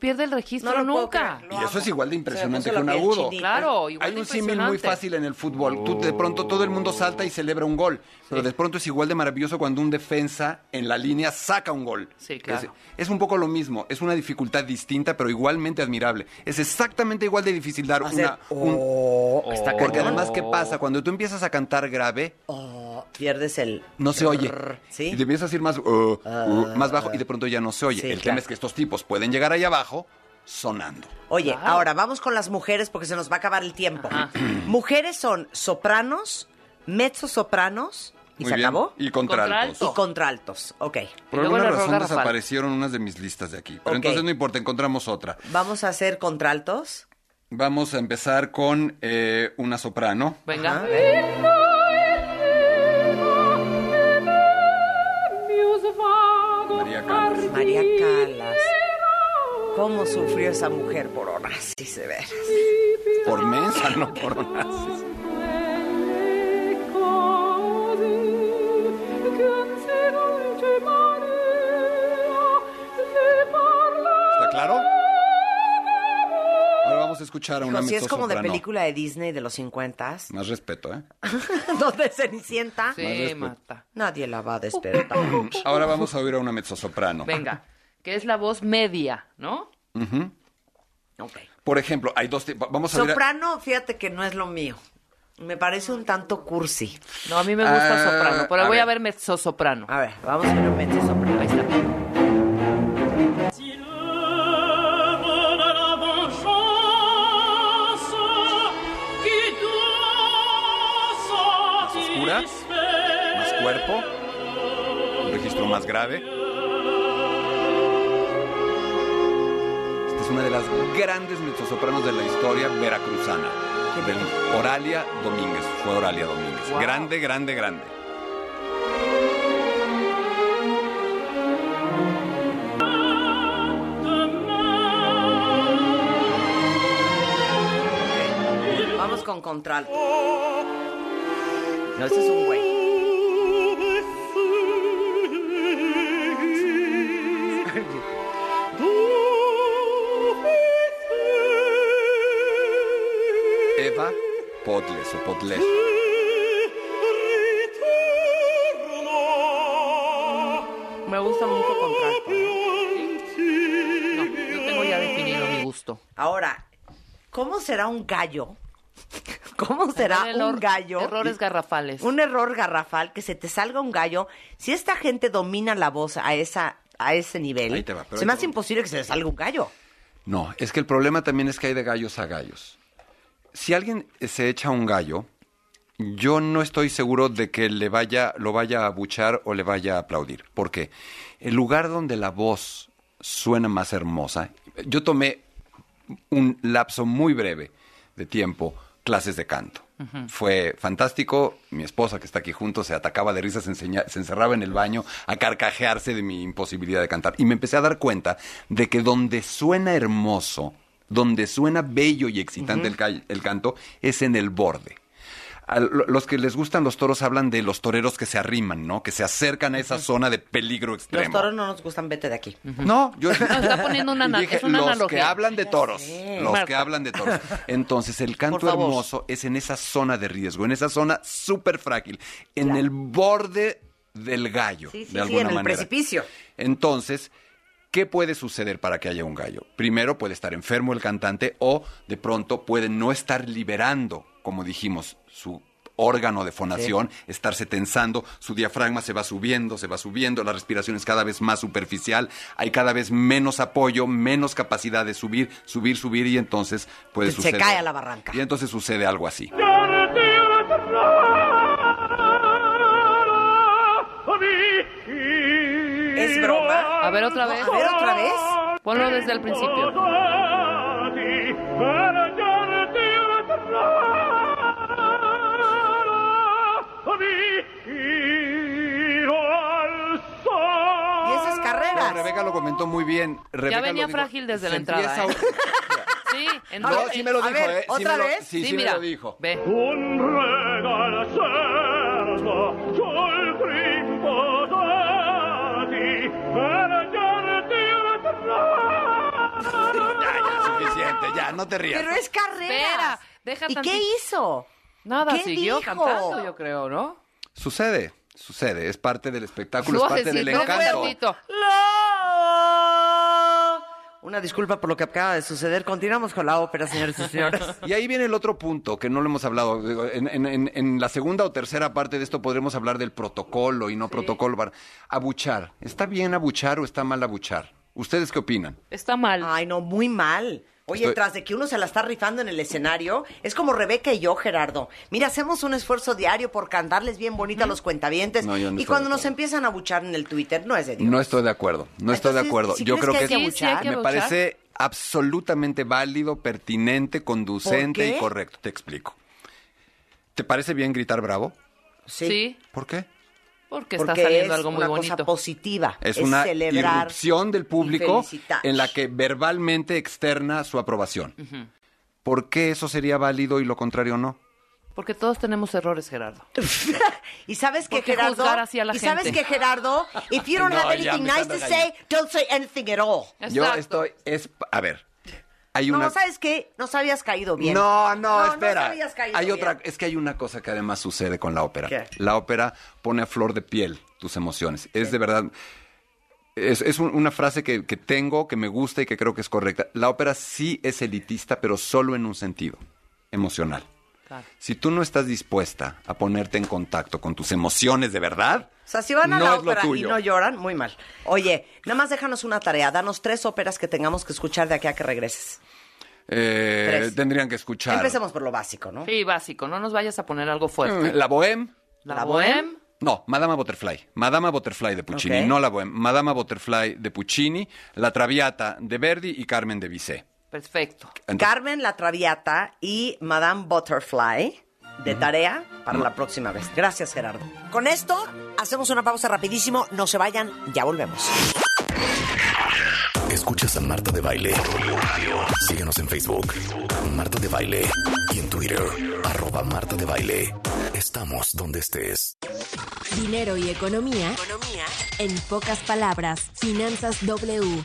Speaker 6: pierde el registro
Speaker 5: No lo puedo
Speaker 6: nunca.
Speaker 5: creer, lo
Speaker 7: Y eso es igual de impresionante que un agudo.
Speaker 5: chinita.
Speaker 6: Claro, igual
Speaker 7: Hay
Speaker 6: de
Speaker 7: un símil muy fácil en el fútbol. Tú de pronto todo el mundo salta y celebra un gol, pero de pronto es igual de maravilloso cuando un defensa en la línea saca un gol.
Speaker 6: Sí, claro.
Speaker 7: Es, es un poco lo mismo, es una dificultad distinta, pero igualmente admirable. Es exactamente igual de difícil dar
Speaker 5: Hacer,
Speaker 7: una un-
Speaker 5: oh,
Speaker 6: Está
Speaker 7: porque además qué pasa cuando tú empiezas a cantar grave,
Speaker 5: pierdes el...
Speaker 7: no se oye.
Speaker 5: ¿Sí?
Speaker 7: Y te empiezas a ir más, uh, uh, más bajo y de pronto ya no se oye.
Speaker 5: Sí,
Speaker 7: el
Speaker 5: claro.
Speaker 7: tema es que estos tipos pueden llegar ahí abajo sonando.
Speaker 5: Oye, ahora vamos con las mujeres porque se nos va a acabar el tiempo. <clears throat> mujeres son sopranos, mezzosopranos, ¿y
Speaker 7: Muy
Speaker 5: se
Speaker 7: bien.
Speaker 5: acabó?
Speaker 7: Y contraltos.
Speaker 5: Y contraltos, ok.
Speaker 7: Por alguna razón desaparecieron unas de mis listas de aquí. Pero entonces no importa, encontramos otra.
Speaker 5: Vamos a hacer contraltos.
Speaker 7: Vamos a empezar con eh, una soprano.
Speaker 6: Venga.
Speaker 7: María
Speaker 5: Calas. ¿Cómo sufrió esa mujer por Onassis, de veras?
Speaker 7: Por mensa, no por Onassis. A escuchar a una
Speaker 5: si es como de
Speaker 7: mezzosoprano.
Speaker 5: película de Disney de los 50
Speaker 7: Más respeto, ¿eh? <laughs>
Speaker 5: donde Cenicienta
Speaker 6: Sí, mata.
Speaker 5: nadie la va a despertar. <laughs>
Speaker 7: Ahora vamos a oír a una mezzosoprano.
Speaker 6: Venga. Que es la voz media, ¿no?
Speaker 7: Ujú.
Speaker 5: Ok.
Speaker 7: Por ejemplo, hay dos tipos. Vamos a
Speaker 5: Soprano, fíjate que no es lo mío. Me parece un tanto cursi.
Speaker 6: No, a mí me gusta
Speaker 7: Ah,
Speaker 6: soprano, pero
Speaker 7: a
Speaker 6: voy a
Speaker 7: ver.
Speaker 6: mezzosoprano.
Speaker 5: A ver, vamos a ver un mezzosoprano.
Speaker 6: Ahí está.
Speaker 7: Cuerpo, un registro más grave. Esta es una de las grandes mezzosopranos de la historia veracruzana. Del Oralia Domínguez, fue Oralia Domínguez.
Speaker 6: Wow.
Speaker 7: Grande, grande, grande.
Speaker 5: Vamos con contralto. No, ese es un güey.
Speaker 7: Podles o Podles.
Speaker 6: Me gusta mucho. ¿eh? No, yo tengo ya definido mi gusto.
Speaker 5: Ahora, ¿cómo será un gallo? <laughs> ¿Cómo será
Speaker 6: Error-
Speaker 5: un gallo?
Speaker 6: Errores garrafales.
Speaker 5: Un error garrafal, que se te salga un gallo. Si esta gente domina la voz a esa a ese nivel,
Speaker 7: Ahí te va, pero
Speaker 5: se
Speaker 7: ahí
Speaker 5: me hace imposible que se le salga un gallo.
Speaker 7: No, es que el problema también es que hay de gallos a gallos. Si alguien se echa un gallo, yo no estoy seguro de que le vaya, lo vaya a abuchar o le vaya a aplaudir. ¿Por qué? El lugar donde la voz suena más hermosa. Yo tomé un lapso muy breve de tiempo clases de canto. Fue fantástico. Mi esposa, que está aquí junto, se atacaba de risa, se, se encerraba en el baño a carcajearse de mi imposibilidad de cantar. Y me empecé a dar cuenta de que donde suena hermoso, donde suena bello y excitante el, ca- el canto, es en el borde. A los que les gustan los toros hablan de los toreros que se arriman, ¿no? Que se acercan a esa zona de peligro
Speaker 5: Los
Speaker 7: extremo.
Speaker 5: toros no nos gustan, vete de aquí.
Speaker 7: No, yo <laughs>
Speaker 6: está poniendo una <laughs>
Speaker 7: dije,
Speaker 6: es una
Speaker 7: los
Speaker 6: analogía.
Speaker 7: que hablan de toros, los
Speaker 6: Marta.
Speaker 7: que hablan de toros. Entonces, el canto hermoso es en esa zona de riesgo, en esa zona súper frágil, en el borde del gallo,
Speaker 5: Sí, sí,
Speaker 7: de
Speaker 5: sí,
Speaker 7: alguna
Speaker 5: en el
Speaker 7: manera.
Speaker 5: precipicio.
Speaker 7: Entonces, ¿qué puede suceder para que haya un gallo? Primero, puede estar enfermo el cantante o de pronto puede no estar liberando, como dijimos, su órgano de fonación, estarse tensando, su diafragma se va subiendo, se va subiendo, la respiración es cada vez más superficial, hay cada vez menos apoyo, menos capacidad de subir, subir, subir y entonces puede
Speaker 5: Se
Speaker 7: suceder.
Speaker 5: cae a la barranca.
Speaker 7: Y entonces sucede algo así.
Speaker 5: ¿Es broma?
Speaker 6: A ver otra vez.
Speaker 5: A ver otra vez.
Speaker 6: Ponlo desde el principio.
Speaker 5: Y esas
Speaker 7: No,
Speaker 5: carreras.
Speaker 7: Rebeca lo comentó muy bien. Rebeca
Speaker 6: Ya
Speaker 7: lo
Speaker 6: venía
Speaker 7: dijo.
Speaker 6: frágil desde
Speaker 7: Se
Speaker 6: la entrada. ¿eh?
Speaker 7: a- <laughs>
Speaker 6: Sí, en-
Speaker 7: No, sí me lo dijo,
Speaker 5: ver,
Speaker 7: ¿eh? Sí
Speaker 5: ¿otra
Speaker 7: lo-
Speaker 5: vez?
Speaker 7: Sí,
Speaker 6: Sí,
Speaker 7: sí me
Speaker 6: mira.
Speaker 7: lo dijo.
Speaker 6: Ve.
Speaker 24: Un regalo
Speaker 7: ya, no te rías.
Speaker 5: Pero es carrera.
Speaker 6: Espera, deja
Speaker 5: ¿Y
Speaker 6: tantito.
Speaker 5: qué hizo?
Speaker 6: Nada,
Speaker 5: ¿Qué
Speaker 6: siguió
Speaker 5: dijo?
Speaker 6: cantando, yo creo, ¿no?
Speaker 7: Sucede, sucede, es parte del espectáculo, es parte del
Speaker 6: Suavecito,
Speaker 7: encanto.
Speaker 5: Una disculpa por lo que acaba de suceder. Continuamos con la ópera, señores y señores. <laughs>
Speaker 7: Y ahí viene el otro punto que no lo hemos hablado. En, en- en- en la segunda o tercera parte de esto podremos hablar del protocolo y no protocolo. para- Abuchar. ¿Está bien abuchar o está mal abuchar? ¿Ustedes qué opinan?
Speaker 6: Está mal.
Speaker 5: Ay, no, muy mal. Oye,
Speaker 7: Estoy-
Speaker 5: tras de que uno se la está rifando en el escenario, es como Rebeca y yo, Gerardo. Mira, hacemos un esfuerzo diario por cantarles bien bonita a los cuentavientes.
Speaker 7: No, yo no
Speaker 5: y cuando nos empiezan a buchar en el Twitter, no es de Dios.
Speaker 7: No estoy de acuerdo, no estoy de acuerdo.
Speaker 5: ¿sí
Speaker 7: Yo
Speaker 5: crees
Speaker 7: creo
Speaker 5: que
Speaker 7: que,
Speaker 5: hay que
Speaker 6: Sí, sí, hay
Speaker 5: abuchar?
Speaker 6: que
Speaker 7: me
Speaker 6: abuchar.
Speaker 7: parece absolutamente válido, pertinente, conducente y correcto. Te explico. ¿Te parece bien gritar bravo?
Speaker 6: Sí.
Speaker 7: ¿Por qué?
Speaker 6: Porque,
Speaker 5: Porque
Speaker 6: está saliendo
Speaker 5: es
Speaker 6: algo muy
Speaker 5: una
Speaker 6: bonito.
Speaker 5: cosa positiva.
Speaker 7: Es, una
Speaker 5: celebrar
Speaker 7: irrupción del público en la que verbalmente externa su aprobación.
Speaker 6: Ujú.
Speaker 7: ¿Por qué eso sería válido y lo contrario no?
Speaker 6: Porque todos tenemos errores, Gerardo. <laughs>
Speaker 5: Y sabes que
Speaker 6: ¿Por qué
Speaker 5: Gerardo,
Speaker 6: juzgar así a la
Speaker 5: y sabes
Speaker 6: gente?
Speaker 5: que Gerardo, if you <laughs> don't
Speaker 7: No,
Speaker 5: have anything nice to say, don't say anything at all.
Speaker 7: Yo estoy, es, a ver, hay
Speaker 5: No. ¿sabes qué? No habías caído bien.
Speaker 7: No, no,
Speaker 5: No
Speaker 7: espera.
Speaker 5: caído
Speaker 7: hay
Speaker 5: bien.
Speaker 7: otra, es que hay una cosa que además sucede con la ópera.
Speaker 5: ¿Qué?
Speaker 7: La ópera pone a flor de piel tus emociones. Es de verdad. Es, es un- una frase que, que tengo, que me gusta y que creo que es correcta. La ópera sí es elitista, pero solo en un sentido, emocional.
Speaker 6: Claro.
Speaker 7: Si tú no estás dispuesta a ponerte en contacto con tus emociones de verdad,
Speaker 5: O sea, si van a
Speaker 7: no
Speaker 5: la ópera y no lloran, muy mal. Oye, nada más déjanos una tarea. Danos tres óperas que tengamos que escuchar de aquí a que regreses.
Speaker 7: eh, tendrían que escuchar
Speaker 5: Empecemos por lo básico, ¿no?
Speaker 6: Sí, básico. No nos vayas a poner algo fuerte.
Speaker 7: Mm, La Bohème.
Speaker 6: La,
Speaker 5: ¿La
Speaker 6: Bohème.
Speaker 7: No, Madama Butterfly. Madama Butterfly de Puccini, no la Bohème. Madama Butterfly de Puccini, La Traviata de Verdi y Carmen de Bizet.
Speaker 6: Perfecto.
Speaker 5: Carmen la Traviata y Madame Butterfly de tarea para la próxima vez. Gracias, Gerardo. Con esto hacemos una pausa rapidísimo. No se vayan, ya volvemos.
Speaker 4: Escuchas a Marta de Baile. Síguenos en Facebook, Marta de Baile. Y en Twitter, arroba Marta de Baile. Estamos donde estés.
Speaker 25: Dinero y economía. Economía. En pocas palabras, Finanzas W.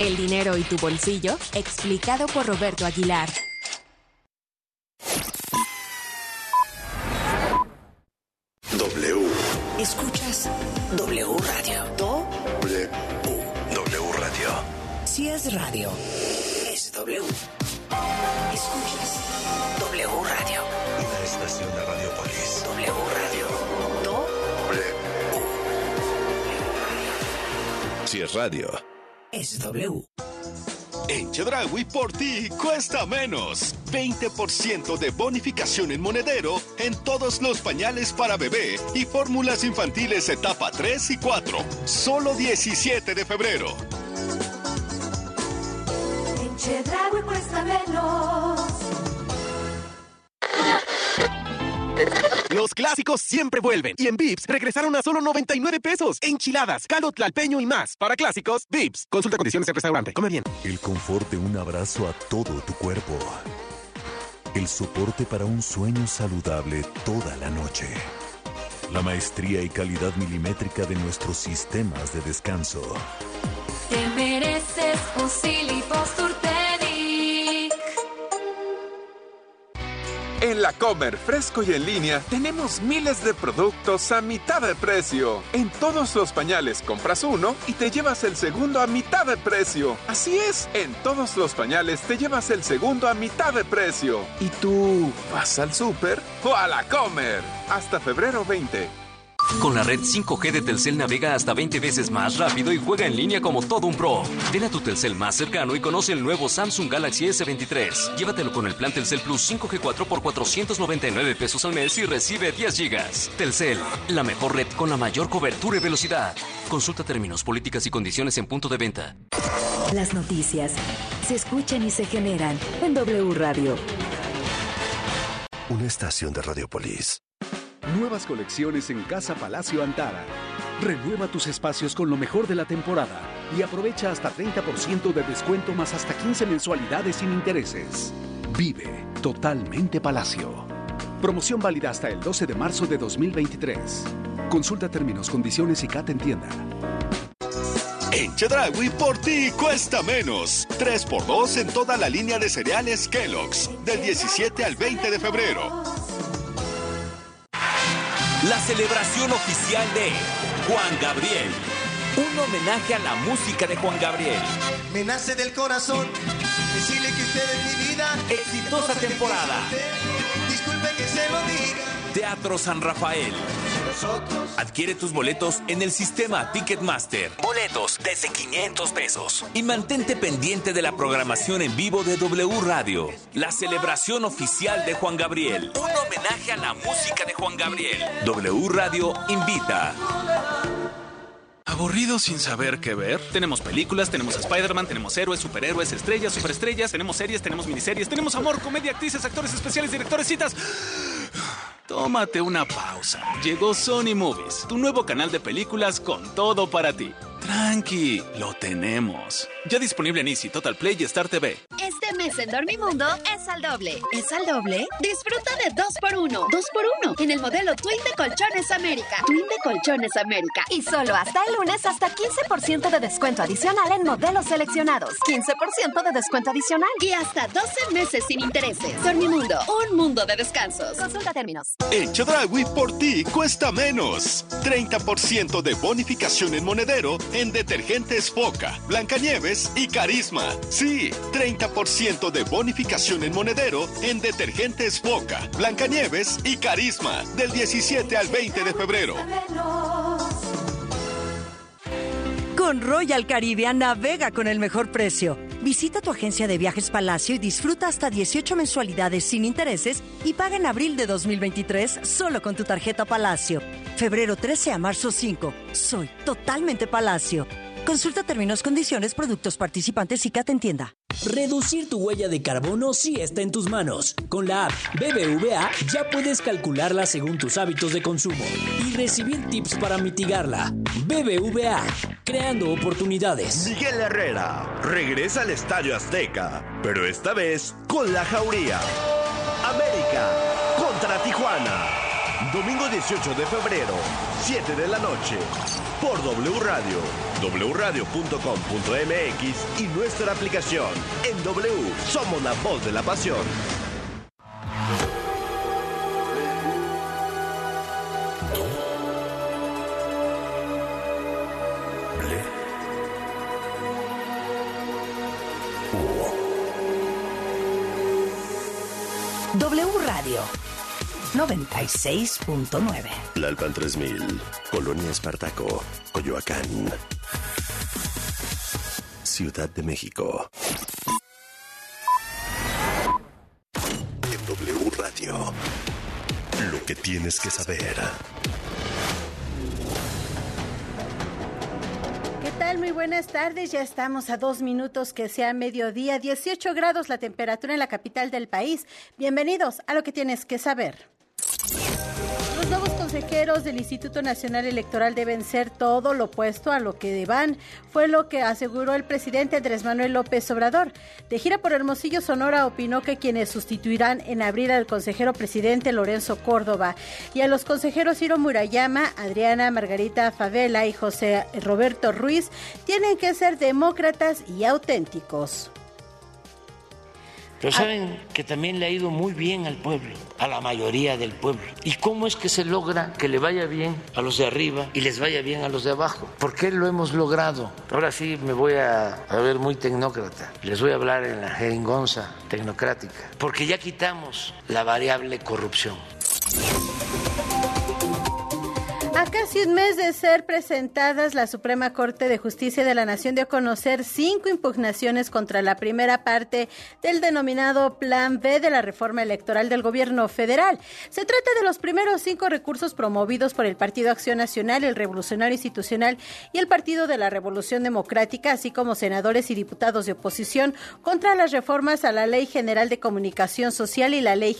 Speaker 25: El dinero y tu bolsillo, explicado por Roberto Aguilar.
Speaker 4: W.
Speaker 20: Escuchas W Radio. Do,
Speaker 4: W. W Radio.
Speaker 20: si es radio, es W. Escuchas W Radio.
Speaker 4: Una estación de Radiopolis.
Speaker 20: W Radio. Do,
Speaker 8: Si es radio.
Speaker 20: Es W.
Speaker 8: En Chedraui por ti cuesta menos. 20% de bonificación en monedero en todos los pañales para bebé y fórmulas infantiles etapa 3 y 4. Solo 17 de febrero.
Speaker 26: En Chedraui cuesta menos. <laughs>
Speaker 10: Los clásicos siempre vuelven. Y en Vips regresaron a solo 99 pesos. Enchiladas, caldo tlalpeño y más. Para clásicos, Vips. Consulta condiciones en restaurante. Come bien.
Speaker 19: El confort de un abrazo a todo tu cuerpo. El soporte para un sueño saludable toda la noche. La maestría y calidad milimétrica de nuestros sistemas de descanso.
Speaker 26: Te mereces un
Speaker 12: En la Comer Fresco y en línea tenemos miles de productos a mitad de precio. En todos los pañales compras uno y te llevas el segundo a mitad de precio. Así es, en todos los pañales te llevas el segundo a mitad de precio. ¿Y tú vas al súper o a la Comer? Hasta febrero 20.
Speaker 13: Con la red 5G de Telcel navega hasta 20 veces más rápido y juega en línea como todo un pro. Ven a tu Telcel más cercano y conoce el nuevo Samsung Galaxy S23. Llévatelo con el plan Telcel Plus 5G4 por 499 pesos al mes y recibe 10 gigas. Telcel, la mejor red con la mayor cobertura y velocidad. Consulta términos, políticas y condiciones en punto de venta.
Speaker 14: Las noticias se escuchan y se generan en W Radio.
Speaker 27: Una estación de Radiopolis.
Speaker 28: Nuevas colecciones en Casa Palacio Antara. Renueva tus espacios con lo mejor de la temporada y aprovecha hasta 30% de descuento más hasta 15 mensualidades sin intereses. Vive totalmente Palacio. Promoción válida hasta el 12 de marzo de 2023. Consulta términos, condiciones y CAT en tienda.
Speaker 8: En Chedragui por ti cuesta menos. 3x2 en toda la línea de cereales Kellogg's. Del 17 al 20 de febrero.
Speaker 29: La celebración oficial de Juan Gabriel. Un homenaje a la música de Juan Gabriel.
Speaker 30: Me nace del corazón decirle que usted es mi vida.
Speaker 29: Exitosa temporada.
Speaker 30: Disculpe que se lo diga.
Speaker 29: Teatro San Rafael. Adquiere tus boletos en el sistema Ticketmaster. Boletos desde 500 pesos. Y mantente pendiente de la programación en vivo de W Radio. La celebración oficial de Juan Gabriel. Un homenaje a la música de Juan Gabriel. W Radio invita.
Speaker 12: ¿Aburrido sin saber qué ver? Tenemos películas, tenemos a Spider-Man, tenemos héroes, superhéroes, estrellas, superestrellas, tenemos series, tenemos miniseries, tenemos amor, comedia, actrices, actores especiales, directores, citas. Tómate una pausa. Llegó Sony Movies, tu nuevo canal de películas con todo para ti. Tranqui, lo tenemos. Ya disponible en Easy, Total Play y Star TV.
Speaker 9: Este mes en Dormimundo es al doble. ¿Es al doble? Disfruta de 2x1. 2x1 en el modelo Twin de Colchones América. Twin de Colchones América.
Speaker 31: Y solo hasta el lunes hasta 15% de descuento adicional en modelos seleccionados. 15% de descuento adicional.
Speaker 9: Y hasta 12 meses sin intereses. Dormimundo, un mundo de descansos.
Speaker 31: Consulta términos.
Speaker 8: En Chedragui por ti cuesta menos. 30% de bonificación en monedero en detergentes Foca, Blancanieves y Carisma. Sí, 30% de bonificación en monedero en detergentes Foca, Blancanieves y Carisma. Del 17 al 20 de febrero.
Speaker 20: Con Royal Caribbean navega con el mejor precio. Visita tu agencia de viajes Palacio y disfruta hasta 18 mensualidades sin intereses y paga en abril de 2023 solo con tu tarjeta Palacio. Febrero 13 a marzo 5. Soy totalmente Palacio. Consulta términos, condiciones, productos participantes y CAT en tienda.
Speaker 32: Reducir tu huella de carbono sí está en tus manos. Con la app BBVA ya puedes calcularla según tus hábitos de consumo y recibir tips para mitigarla. BBVA, creando oportunidades.
Speaker 21: Miguel Herrera regresa al Estadio Azteca, pero esta vez con la jauría. América contra Tijuana. Domingo 18 de febrero, 7 de la noche, por W Radio, wradio.com.mx y nuestra aplicación. En W somos la voz de la pasión.
Speaker 33: W Radio 96.9.
Speaker 27: Lalpan 3000, Colonia Espartaco, Coyoacán. Ciudad de México. En W Radio. Lo que tienes que saber.
Speaker 1: ¿Qué tal? Muy buenas tardes. Ya estamos a dos minutos que sea mediodía. 18 grados la temperatura en la capital del país. Bienvenidos a lo que tienes que saber. Consejeros del Instituto Nacional Electoral deben ser todo lo opuesto a lo que van, fue lo que aseguró el presidente Andrés Manuel López Obrador. De gira por Hermosillo, Sonora, opinó que quienes sustituirán en abril al consejero presidente Lorenzo Córdoba y a los consejeros Ciro Murayama, Adriana Margarita Favela y José Roberto Ruiz tienen que ser demócratas y auténticos.
Speaker 2: Pero saben que también le ha ido muy bien al pueblo, a la mayoría del pueblo. ¿Y cómo es que se logra que le vaya bien a los de arriba y les vaya bien a los de abajo? ¿Por qué lo hemos logrado? Ahora sí me voy a, a ver muy tecnócrata. Les voy a hablar en la jeringonza tecnocrática. Porque ya quitamos la variable corrupción.
Speaker 1: A casi un mes de ser presentadas, la Suprema Corte de Justicia de la Nación dio a conocer cinco impugnaciones contra la primera parte del denominado Plan B de la reforma electoral del gobierno federal. Se trata de los primeros cinco recursos promovidos por el Partido Acción Nacional, el Revolucionario Institucional y el Partido de la Revolución Democrática, así como senadores y diputados de oposición contra las reformas a la Ley General de Comunicación Social y la Ley General